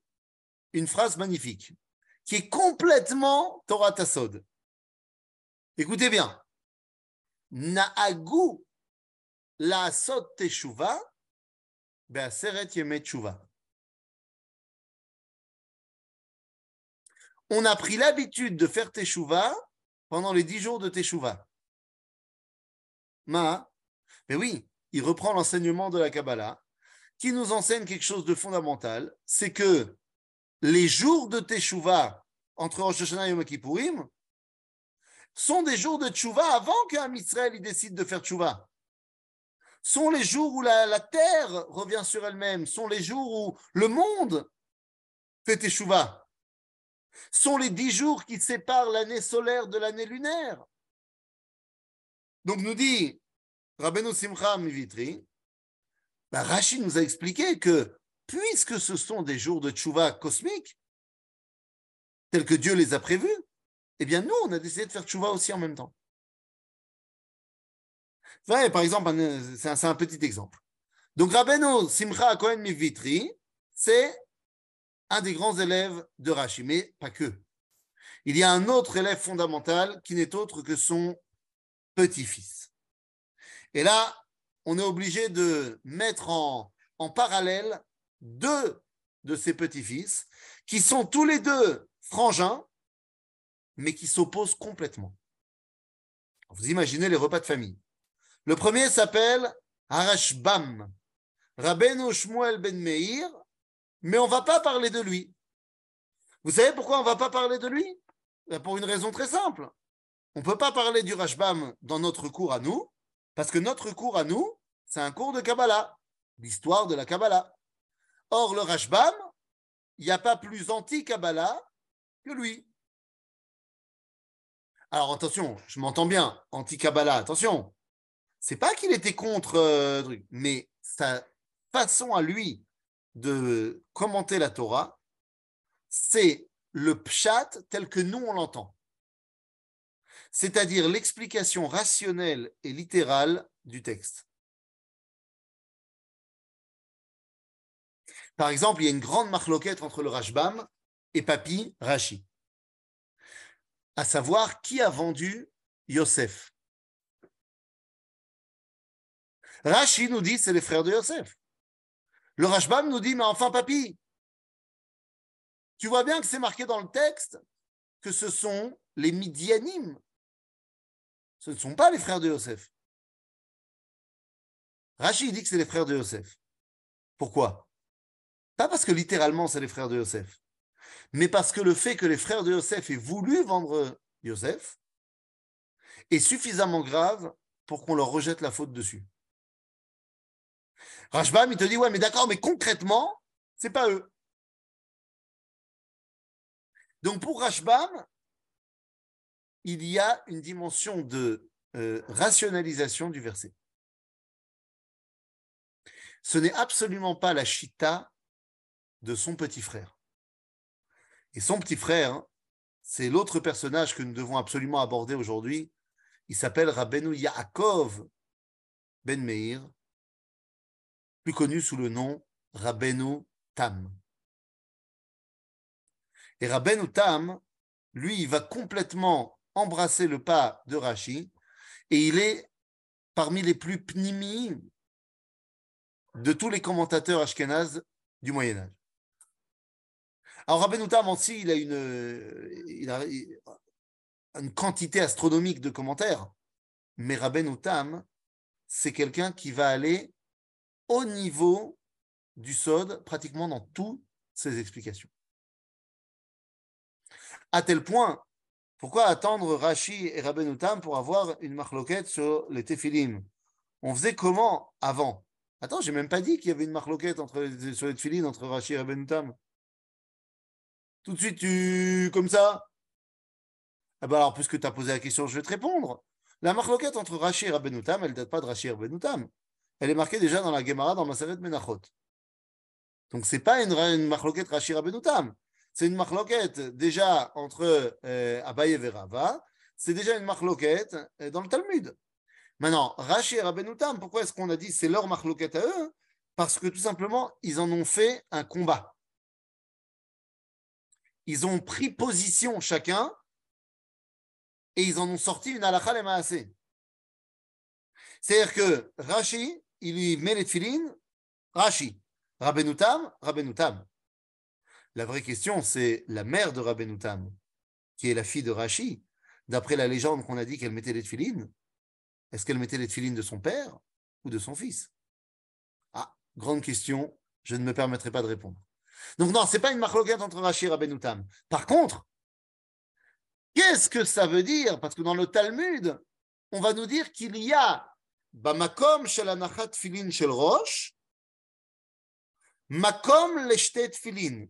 une phrase magnifique qui est complètement Torah Tassod. Écoutez bien. Na'agu la sot teshuva. On a pris l'habitude de faire teshuva pendant les dix jours de teshuva. Ma, mais oui, il reprend l'enseignement de la Kabbalah qui nous enseigne quelque chose de fondamental, c'est que les jours de Teshuvah entre Rosh et Yom Kippourim sont des jours de Teshuvah avant qu'un Israël décide de faire Teshuvah. Sont les jours où la, la terre revient sur elle-même, sont les jours où le monde fait Teshuvah. Sont les dix jours qui séparent l'année solaire de l'année lunaire. Donc nous dit Rabbeinu Simcha Mivitri, bah, Rachid nous a expliqué que puisque ce sont des jours de tchouva cosmiques, tels que Dieu les a prévus, eh bien nous, on a décidé de faire tchouva aussi en même temps. Ouais, par exemple, c'est un, petit exemple. Donc Rabbeinu Simcha Cohen Mivitri, c'est un des grands élèves de Rashi, mais pas que. Il y a un autre élève fondamental qui n'est autre que son petit-fils. Et là, on est obligé de mettre en, parallèle deux de ses petits-fils, qui sont tous les deux frangins, mais qui s'opposent complètement. Vous imaginez les repas de famille. Le premier s'appelle Arashbam, Rabbeinu Shmuel ben Meir, mais on ne va pas parler de lui. Vous savez pourquoi on ne va pas parler de lui? Pour une raison très simple. On ne peut pas parler du Rashbam dans notre cours à nous, parce que notre cours à nous, c'est un cours de Kabbalah, l'histoire de la Kabbalah. Or, le Rashbam, il n'y a pas plus anti-Kabbalah que lui. Alors attention, je m'entends bien, anti-Kabbalah, attention. C'est pas qu'il était contre, euh, mais sa façon à lui de commenter la Torah, c'est le pshat tel que nous on l'entend. C'est-à-dire l'explication rationnelle et littérale du texte. Par exemple, il y a une grande marloquette entre le Rashbam et Papi Rashi, à savoir qui a vendu Yosef? Rashi nous dit c'est les frères de Yosef. Le Rashbam nous dit mais enfin Papi, tu vois bien que c'est marqué dans le texte que ce sont les Midianim. Ce ne sont pas les frères de Yosef. Rashi dit que c'est les frères de Yosef. Pourquoi? Pas parce que littéralement c'est les frères de Yosef, mais parce que le fait que les frères de Yosef aient voulu vendre Yosef est suffisamment grave pour qu'on leur rejette la faute dessus. Rashbam, il te dit, ouais, mais d'accord, mais concrètement, c'est pas eux. Donc pour Rashbam, il y a une dimension de euh, rationalisation du verset. Ce n'est absolument pas la chita de son petit frère. Et son petit frère, c'est l'autre personnage que nous devons absolument aborder aujourd'hui. Il s'appelle Rabbeinu Yaakov Ben Meir, plus connu sous le nom Rabbeinu Tam. Et Rabbeinu Tam, lui, il va complètement embrasser le pas de Rashi et il est parmi les plus pnimi de tous les commentateurs ashkénazes du Moyen Âge. Alors, Rabbeinu Tam aussi, il a une, il a une quantité astronomique de commentaires. Mais Rabbeinu Tam, c'est quelqu'un qui va aller au niveau du Sod, pratiquement dans toutes ses explications. À tel point, pourquoi attendre Rashi et Rabbeinu Tam pour avoir une marloquette sur les téphilim? On faisait comment avant? Attends, j'ai même pas dit qu'il y avait une marloquette entre, sur les téphilim entre Rashi et Rabbeinu Tam tout de suite, tu. comme ça Ah ben alors, puisque tu as posé la question, je vais te répondre. La marloquette entre Rashi et Rabbenoutam, elle ne date pas de Rashi et Rabbenoutam. elle est marquée déjà dans la Gemara, dans Maseret Menachot. Donc, ce n'est pas une, une machloket Rashi Rabbenoutam. C'est une machloket déjà entre euh, Abaye et Rava. C'est déjà une machloket euh, dans le Talmud. Maintenant, Rashi et Rabbenoutam, pourquoi est-ce qu'on a dit c'est leur machloket à eux? Parce que tout simplement, ils en ont fait un combat. Ils ont pris position chacun et ils en ont sorti une halakha les. C'est-à-dire que Rashi, il lui met les tefilines, Rashi. Rabbenoutam, Rabbenoutam. La vraie question, c'est la mère de Rabbenoutam, qui est la fille de Rashi. D'après la légende qu'on a dit qu'elle mettait les tefilines, est-ce qu'elle mettait les tefilines de son père ou de son fils? Ah, grande question, je ne me permettrai pas de répondre. Donc non, ce n'est pas une marloquette entre Rashi et Rabbenoutam. Par contre, qu'est-ce que ça veut dire? Parce que dans le Talmud, on va nous dire qu'il y a Bamakom shel anachat filin shel rosh, Makom leshtet filin.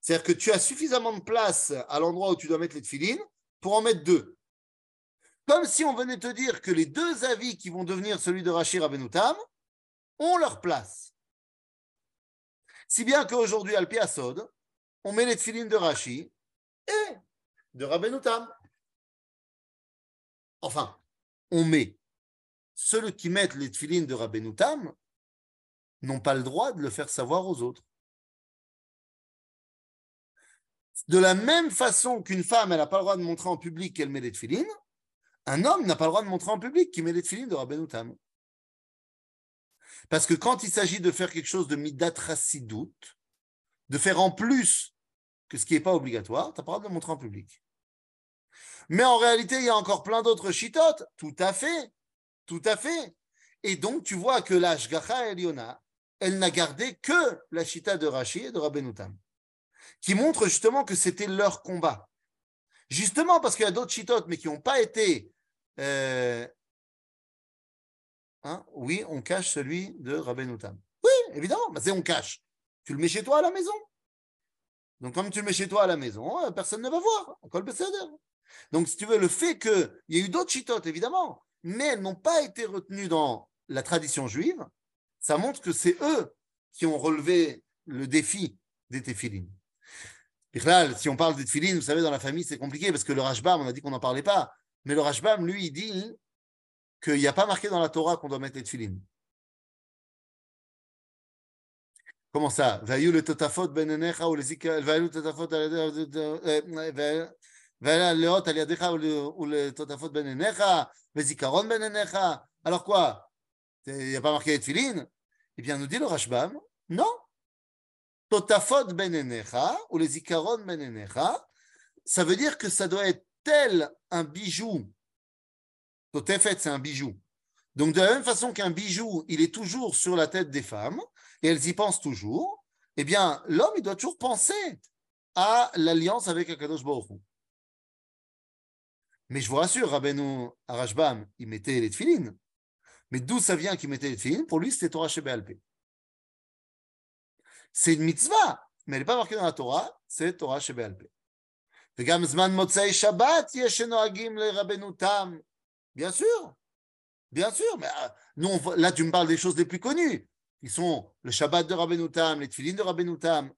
C'est-à-dire que tu as suffisamment de place à l'endroit où tu dois mettre les tefilines pour en mettre deux. Comme si on venait te dire que les deux avis qui vont devenir celui de Rachir Abenoutam ont leur place. Si bien qu'aujourd'hui, à Asod, on met les tefilines de Rashi et de Rabbenoutam. Enfin, on met. Ceux qui mettent les tefilines de Rabbenoutam n'ont pas le droit de le faire savoir aux autres. De la même façon qu'une femme, elle n'a pas le droit de montrer en public qu'elle met les tefilines, un homme n'a pas le droit de montrer en public qu'il met les tefilines de Rabbeinu Tam. Parce que quand il s'agit de faire quelque chose de midat de faire en plus que ce qui n'est pas obligatoire, tu n'as pas le droit de le montrer en public. Mais en réalité, il y a encore plein d'autres chitotes. Tout à fait. Tout à fait. Et donc, tu vois que la Shgacha Eliona, elle n'a gardé que la chita de Rashi et de Rabbeinu Tam qui montre justement que c'était leur combat. Justement parce qu'il y a d'autres chitotes, mais qui n'ont pas été. Euh, hein, oui, on cache celui de Rabbeinu Tam. Oui, évidemment, c'est on cache. Tu le mets chez toi à la maison. Donc, comme tu le mets chez toi à la maison, euh, personne ne va voir. Donc, si tu veux, le fait qu'il y ait eu d'autres chitotes, évidemment, mais elles n'ont pas été retenues dans la tradition juive, ça montre que c'est eux qui ont relevé le défi des téphilines si on parle des tefilines, vous savez, dans la famille, c'est compliqué parce que le Rashbam, on a dit qu'on n'en parlait pas. Mais le Rashbam, lui, il dit qu'il n'y a pas marqué dans la Torah qu'on doit mettre les. Comment ça? Le totafot benenecha ou le le. Alors quoi? Il n'y a pas marqué les Eh bien, nous dit le Rashbam, non, Totafot benenecha ou benenecha, ça veut dire que ça doit être tel un bijou. Totefet, c'est un bijou. Donc, de la même façon qu'un bijou, il est toujours sur la tête des femmes, et elles y pensent toujours, eh bien, l'homme, il doit toujours penser à l'alliance avec Akadosh Baruch Mais je vous rassure, Rabbeinu Arashbam, il mettait les tefilines. Mais d'où ça vient qu'il mettait les tefilines Pour lui, c'était Torah Shebéalpé c'est une mitzvah, mais elle n'est pas marquée dans la Torah, c'est Torah Shebelpe. וגם זמן מוצאי שבת יש שנוהגים לרבנו תם. Bien sûr, bien sûr, mais euh, nous, là tu me parles des choses les plus connues, qui sont le Shabbat de Rabbeinu Tam, les tefilines de Rabbeinu Tam.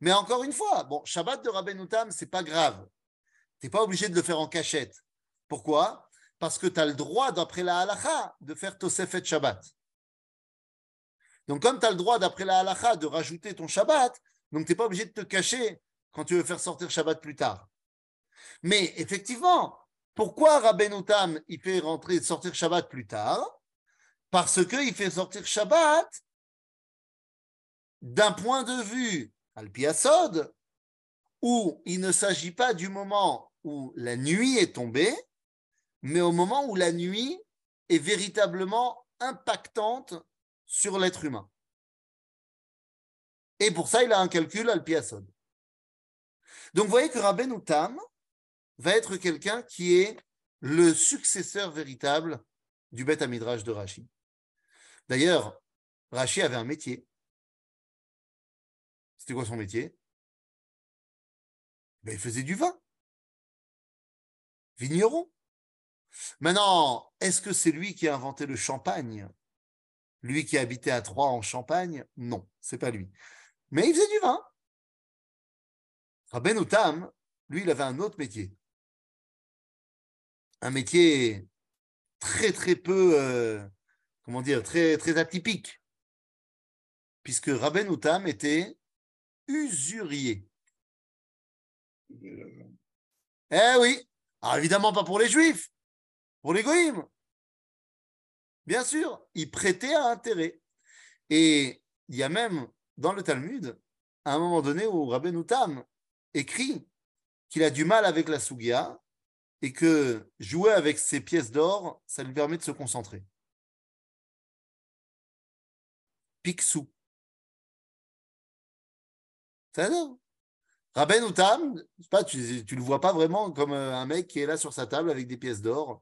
Mais encore une fois, bon, Shabbat de Rabbeinu Tam, c'est pas grave. Tu n'es pas obligé de le faire en cachette. Pourquoi? Parce que tu as le droit, d'après la halacha, de faire Tosefet Shabbat. Donc, comme tu as le droit, d'après la halakha, de rajouter ton Shabbat, donc tu n'es pas obligé de te cacher quand tu veux faire sortir Shabbat plus tard. Mais effectivement, pourquoi Rabbeinu Tam, il fait rentrer, sortir Shabbat plus tard? Parce qu'il fait sortir Shabbat d'un point de vue al-Piasod, où il ne s'agit pas du moment où la nuit est tombée, mais au moment où la nuit est véritablement impactante sur l'être humain. Et pour ça, il a un calcul al piasod. Donc, vous voyez que Rabben Tam va être quelqu'un qui est le successeur véritable du Beth Midrash de Rashi. D'ailleurs, Rashi avait un métier. C'était quoi son métier? Ben, Il faisait du vin. Vigneron. Maintenant, est-ce que c'est lui qui a inventé le champagne? Lui qui habitait à Troyes en Champagne, non, c'est pas lui. Mais il faisait du vin. Rabben Tam, lui, il avait un autre métier. Un métier très, très peu, euh, comment dire, très, très atypique. Puisque Rabben Tam était usurier. Eh oui, évidemment pas pour les juifs, pour les. Bien sûr, il prêtait à intérêt. Et il y a même dans le Talmud, à un moment donné où Rabben Tam écrit qu'il a du mal avec la Sugia et que jouer avec ses pièces d'or, ça lui permet de se concentrer. Picsou. Ça Rabben Outam, pas, tu ne le vois pas vraiment comme euh, un mec qui est là sur sa table avec des pièces d'or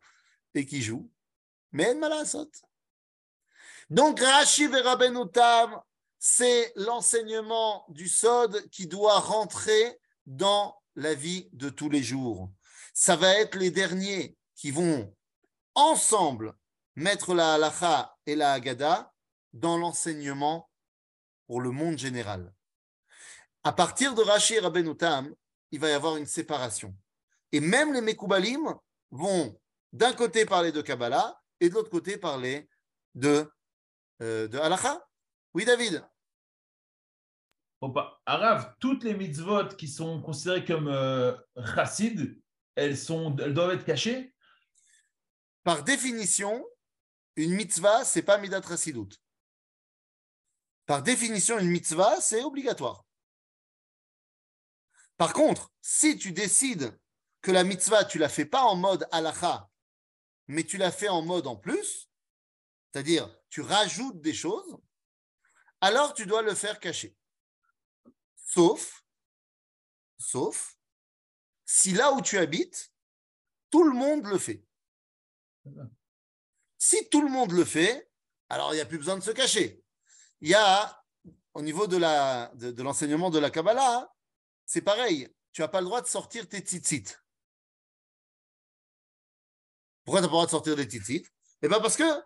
et qui joue. Mais malasot. Donc Rashi et Rabben Outam, c'est l'enseignement du Sod qui doit rentrer dans la vie de tous les jours. Ça va être les derniers qui vont ensemble mettre la halacha et la haggadah dans l'enseignement pour le monde général. À partir de Rashi et Rabbeinu il va y avoir une séparation. Et même les Mekoubalim vont d'un côté parler de Kabbalah et de l'autre côté parler de, euh, de halacha. Oui, David? Arav, toutes les mitzvot qui sont considérées comme euh, elles, doivent être cachées? Par définition, une mitzvah, c'est pas midat rasidut. Par définition, une mitzvah, c'est obligatoire. Par contre, si tu décides que la mitzvah, tu la fais pas en mode halacha, mais tu la fais en mode en plus, c'est-à-dire tu rajoutes des choses, alors tu dois le faire cacher. Sauf, sauf, si là où tu habites, tout le monde le fait. Si tout le monde le fait, alors il n'y a plus besoin de se cacher. Il y a, au niveau de, l'enseignement de la Kabbalah, c'est pareil. Tu n'as pas le droit de sortir tes tzitzit. Pourquoi tu n'as pas le droit de sortir les tzitzit? Eh bien parce qu'il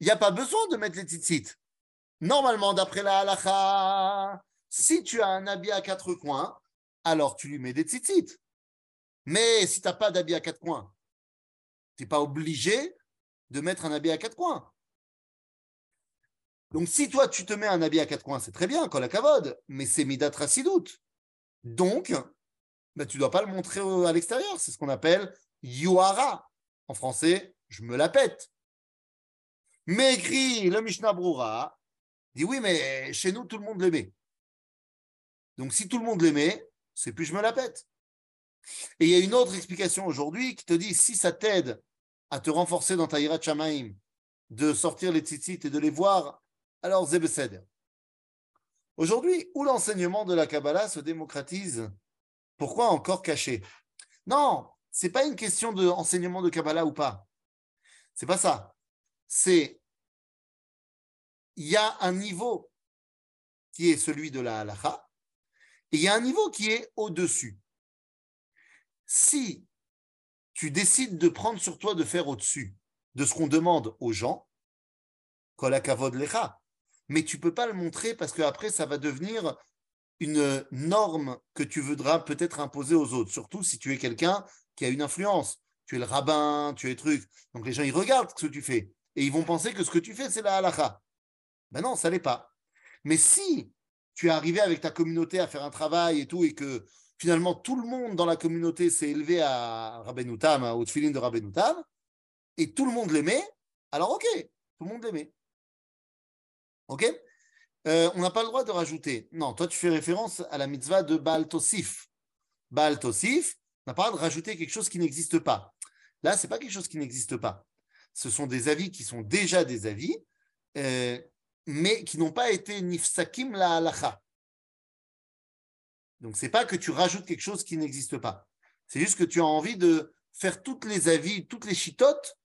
n'y a pas besoin de mettre les tzitzit. Normalement, d'après la halacha, si tu as un habit à quatre coins, alors tu lui mets des tzitzit. Mais si tu n'as pas d'habit à quatre coins, tu n'es pas obligé de mettre un habit à quatre coins. Donc, si toi, tu te mets un habit à quatre coins, c'est très bien, la cavode, mais c'est midat racidoute. Donc, ben, tu ne dois pas le montrer à l'extérieur. C'est ce qu'on appelle yuara. En français, je me la pète. Mais écrit le Mishnah Broura, dit oui, mais chez nous, tout le monde l'aimait. Donc, si tout le monde l'aimait, c'est plus je me la pète. Et il y a une autre explication aujourd'hui qui te dit si ça t'aide à te renforcer dans ta Hirat Shamaim, de sortir les tzitzit et de les voir, alors Zebesed. Aujourd'hui, où l'enseignement de la Kabbalah se démocratise, pourquoi encore caché? Non, c'est pas une question d'enseignement de Kabbalah ou pas. C'est pas ça. C'est il y a un niveau qui est celui de la halacha, et il y a un niveau qui est au-dessus. Si tu décides de prendre sur toi de faire au-dessus de ce qu'on demande aux gens, lecha, mais tu peux pas le montrer parce qu'après, ça va devenir une norme que tu voudras peut-être imposer aux autres, surtout si tu es quelqu'un qui a une influence. Tu es le rabbin, tu es truc. Donc les gens, ils regardent ce que tu fais et ils vont penser que ce que tu fais, c'est la halakha. Ben non, ça l'est pas. Mais si tu es arrivé avec ta communauté à faire un travail et tout, et que finalement tout le monde dans la communauté s'est élevé à Rabbeinu Tam, au tefillin de Rabbeinu Tam, et tout le monde l'aimait, alors ok, tout le monde l'aimait. Ok? Euh, On n'a pas le droit de rajouter. Non, toi tu fais référence à la mitzvah de Baal Tosif. Baal Tosif n'a pas le droit de rajouter quelque chose qui n'existe pas. Là, ce n'est pas quelque chose qui n'existe pas. Ce sont des avis qui sont déjà des avis. Euh, mais qui n'ont pas été nifsakim la halacha. Donc, c'est pas que tu rajoutes quelque chose qui n'existe pas. C'est juste que tu as envie de faire toutes les avis, toutes les chitotes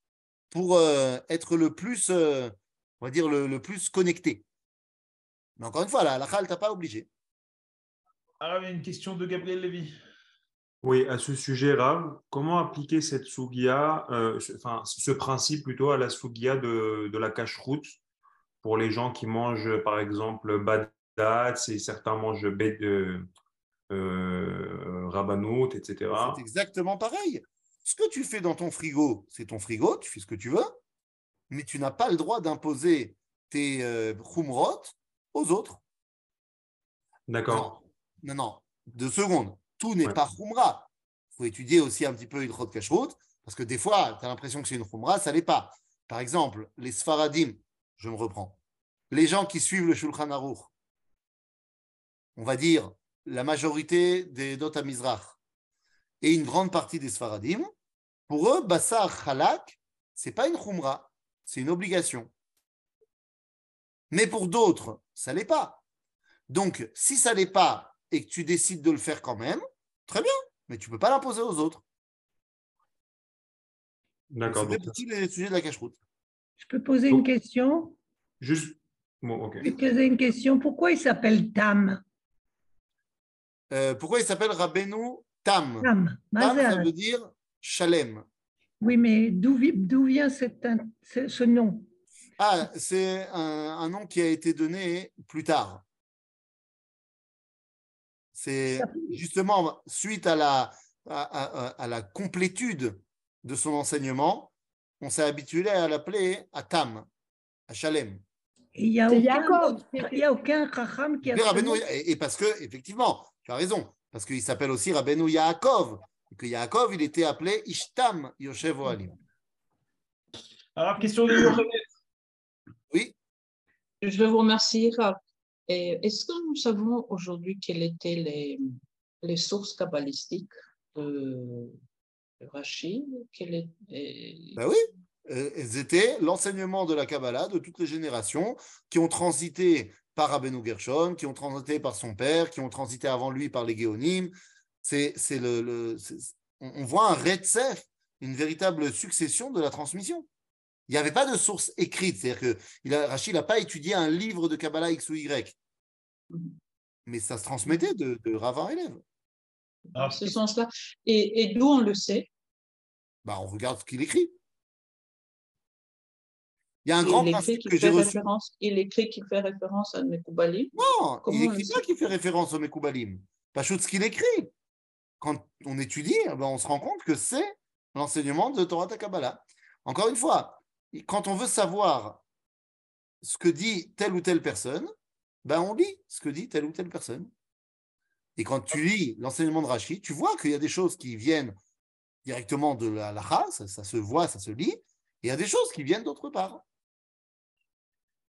pour euh, être le plus, euh, on va dire, le, plus connecté. Mais encore une fois, la halakha, elle t'a pas obligé. Alors, il y a une question de Gabriel Lévy. Oui, à ce sujet, là, comment appliquer cette sugia, euh, enfin, ce principe plutôt à la sugia de, de la cache-route pour les gens qui mangent, par exemple, badat, et certains mangent euh, rabbanout, etc. C'est exactement pareil. Ce que tu fais dans ton frigo, c'est ton frigo, tu fais ce que tu veux, mais tu n'as pas le droit d'imposer tes euh, aux autres. D'accord. Non, non, deux secondes. Tout n'est Ouais. pas khumra. Il faut étudier aussi un petit peu une de kashrut, parce que des fois, tu as l'impression que c'est une khumra, ça l'est pas. Par exemple, les sfaradim, je me reprends. Les gens qui suivent le Shulchan Aruch, on va dire la majorité des Dot Mizrach et une grande partie des sfaradim, pour eux, Bassar Halak, c'est pas une khumra, c'est une obligation. Mais pour d'autres, ça l'est pas. Donc, si ça l'est pas et que tu décides de le faire quand même, très bien, mais tu peux pas l'imposer aux autres. D'accord. Partie des sujets de la cache-route. Je peux poser Donc- une question? Juste. Bon. Je peux poser une question. Pourquoi il s'appelle Tam? Euh, pourquoi il s'appelle Rabbeinu Tam? Tam, Tam, ça veut dire Shalem. Oui, mais d'où vi- d'où vient ce, ce nom? Ah, c'est un, un nom qui a été donné plus tard. C'est justement suite à la, à, à- à la complétude de son enseignement, on s'est habitué à l'appeler à Tam, à Shalem. Et Il n'y a, aucun- il y a aucun Chacham qui a. Et, et parce que, effectivement, tu as raison, parce qu'il s'appelle aussi Rabbeinu Yaakov, et que Yaakov, il était appelé Ishtam Yoshev Ohalim. Alors, question de. Oui, Je vous remercie, Rav. Et Est-ce que nous savons aujourd'hui quelles étaient les, les sources kabbalistiques de de Rachid? Est- et- ben oui. Euh, Elles étaient l'enseignement de la Kabbalah de toutes les générations qui ont transité par Rabbeinu Gershon, qui ont transité par son père, qui ont transité avant lui par les Géonim. C'est, c'est le, le- c'est- on, voit un Retsef, une véritable succession de la transmission. Il n'y avait pas de source écrite, c'est-à-dire que il a, Rachid n'a pas étudié un livre de Kabbalah X ou Y, mais ça se transmettait de, de ravin à élève. Alors, ce sens-là. Et, et d'où on le sait? Bah, on regarde ce qu'il écrit. Il y a un Il grand écrit principe qu'il que j'ai fait reçu. référence, il écrit qu'il fait référence à Mekoubalim. Non, Comment il le pas qu'il fait référence au Mekoubalim. Pas chose qu'il écrit. Quand on étudie, eh ben, on se rend compte que c'est l'enseignement de Torah Kabbalah. Encore une fois, quand on veut savoir ce que dit telle ou telle personne, ben on lit ce que dit telle ou telle personne. Et quand tu lis l'enseignement de Rachid, tu vois qu'il y a des choses qui viennent directement de la lacha, ça, ça se voit, ça se lit, et il y a des choses qui viennent d'autre part.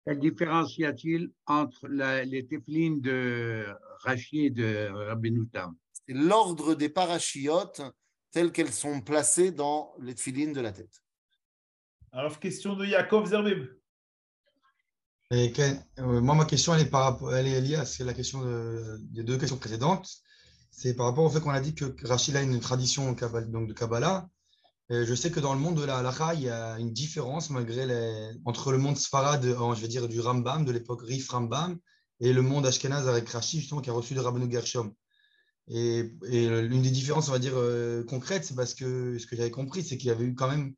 Quelle différence y a-t-il entre la- les teflines de Rachid et de Rabbeinu Tam c'est l'ordre des parachiotes telles qu'elles sont placées dans les tefilines de la tête. alors, question de Yaakov Zerbib. Et euh, moi, ma question, elle est, par rapport, elle est liée à c'est la question de- des deux questions précédentes. C'est par rapport au fait qu'on a dit que Rachid a une tradition donc de Kabbalah. Et je sais que dans le monde de la halakha, il y a une différence malgré les, entre le monde Sfarad, euh, je vais dire du Rambam, de l'époque Rif Rambam, et le monde Ashkenaz avec Rachid, justement, qui a reçu de Rabbeinu Gershom. Et, et l'une des différences, on va dire, euh, concrètes, c'est parce que ce que j'avais compris, c'est qu'il y avait eu quand même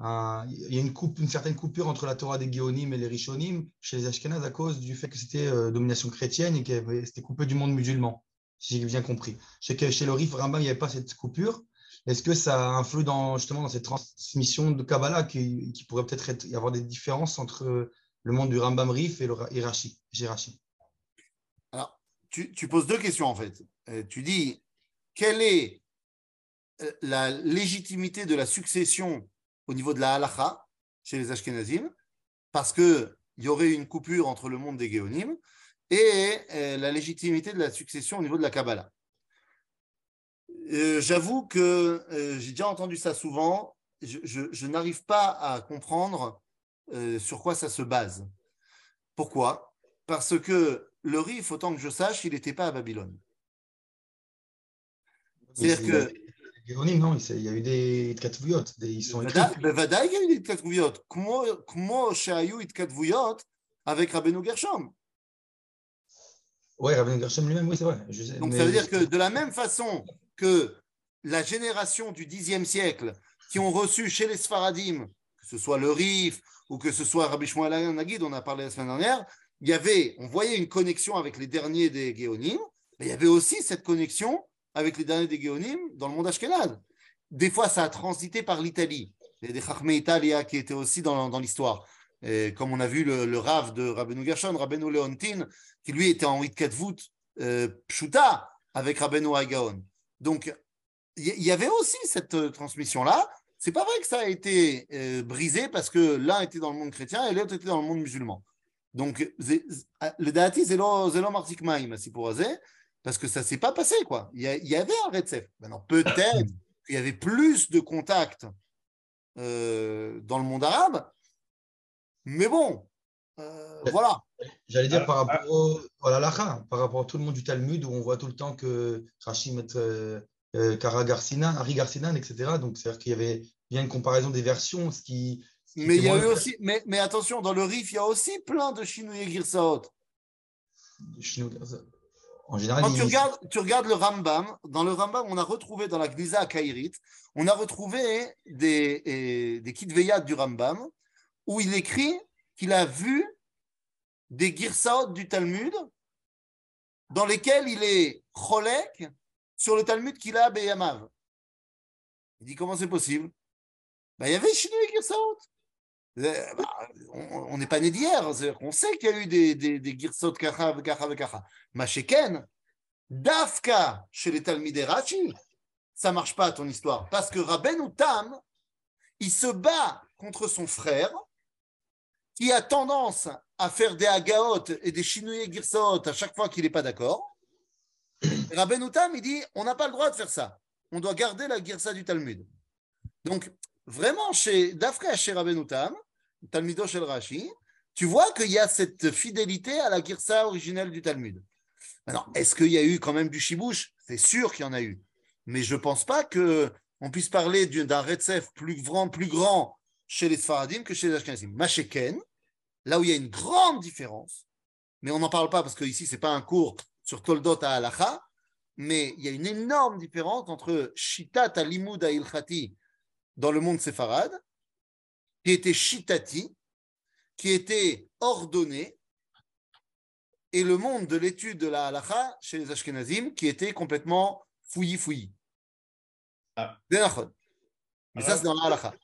il y a une, certaine coupure entre la Torah des Géonim et les Rishonim chez les Ashkenaz à cause du fait que c'était euh, domination chrétienne et que c'était coupé du monde musulman, si j'ai bien compris. Chez le Rif Rambam, il n'y avait pas cette coupure. Est-ce que ça influe dans, justement dans cette transmission de Kabbalah qui, pourrait peut-être être- y avoir des différences entre le monde du Rambam Rif et le Rashi Alors, tu, poses deux questions en fait. Euh, tu dis, quelle est euh, la légitimité de la succession au niveau de la halacha chez les Ashkenazim? Parce qu'il y aurait une coupure entre le monde des Géonim et euh, la légitimité de la succession au niveau de la Kabbalah. Euh, j'avoue que euh, j'ai déjà entendu ça souvent. Je, n'arrive pas à comprendre euh, sur quoi ça se base. Pourquoi? Parce que le RIF, autant que je sache, il n'était pas à Babylone. C'est-à-dire que. Non, il y a eu des katvouyot. Ils sont écrits. Vadaï, il y a eu des katvouyot. Kmo shayou et katvouyot avec Rabbeinu Gershom. Oui, Rabbeinu Gershom lui-même, oui, c'est vrai. Donc ça veut dire que de la même façon que la génération du Xe siècle qui ont reçu chez les Sfaradim, que ce soit le Rif ou que ce soit Rabbi Shmuel Nagid, on a parlé la semaine dernière, il y avait, on voyait une connexion avec les derniers des Géonim, mais il y avait aussi cette connexion avec les derniers des Géonim dans le monde ashkenaz. Des fois, ça a transité par l'Italie. Il y a des Chachmé Italia qui étaient aussi dans, dans l'histoire. Et Comme on a vu le, le Rav de Rabbeinu Gershon, Rabbeinu Leontin, qui lui était en Witkatvout euh, Pshuta avec Rabbeinu Hagaon. Donc, il y, avait aussi cette euh, transmission-là. C'est pas vrai que ça a été euh, brisé parce que l'un était dans le monde chrétien et l'autre était dans le monde musulman. Donc, c'est- le dati, c'est marzik maim, si pour parce que ça s'est pas passé, quoi. Il y, a- il y avait un Retsef. Maintenant, peut-être qu'il y avait plus de contacts euh, dans le monde arabe, mais bon, euh, voilà. J'allais dire Alors, par rapport au, à la halakha, par rapport à tout le monde du Talmud, où on voit tout le temps que Rachid met euh, euh, Kara Garcinan, Harry Garcinan, etc. Donc, c'est-à-dire qu'il y avait bien une comparaison des versions, ce qui. ce qui Mais il y a témoigne eu aussi, mais, mais attention, dans le Rif, il y a aussi plein de Shinouye Girsaot. chez nous. En général, Quand tu il- regardes, tu regardes le Rambam, dans le Rambam, on a retrouvé dans la Gnisa à Kairit, on a retrouvé des, des Kitveyat du Rambam où il écrit qu'il a vu des Girsaot du Talmud dans lesquels il est cholek sur le Talmud qu'il a à Beyamav. Il dit comment c'est possible? Ben, Il y avait Shinui Girsaot. Euh, bah, on on n'est pas né d'hier, qu'on sait qu'il y a eu des, des, des Girsot Kacha, Kacha, Dafka chez les Talmidei Rashi, ça marche pas ton histoire. Parce que Rabben Tam, il se bat contre son frère qui a tendance à faire des agaot et des chinouillés Girsot à chaque fois qu'il n'est pas d'accord. Rabben Tam, il dit on n'a pas le droit de faire ça. On doit garder la Girsa du Talmud. Donc, vraiment, chez Dafka chez Rabben Tam, Talmido shel Rashi, tu vois qu'il y a cette fidélité à la Girsa originelle du Talmud. Maintenant, est-ce qu'il y a eu quand même du chibouche? C'est sûr qu'il y en a eu. Mais je ne pense pas qu'on puisse parler d'un Retsef plus grand, plus grand chez les Sfaradim que chez les Ashkenazim. Masheken, là où il y a une grande différence, mais on n'en parle pas parce que ici, ce n'est pas un cours sur Toldot à Halacha, mais il y a une énorme différence entre Shitat Alimud Ilchati dans le monde séfarade, qui était Shitati, qui était ordonné, et le monde de l'étude de la halacha chez les Ashkenazim, qui était complètement fouillis-fouillis. Ah. Des nachon. Mais ça, c'est dans la halacha.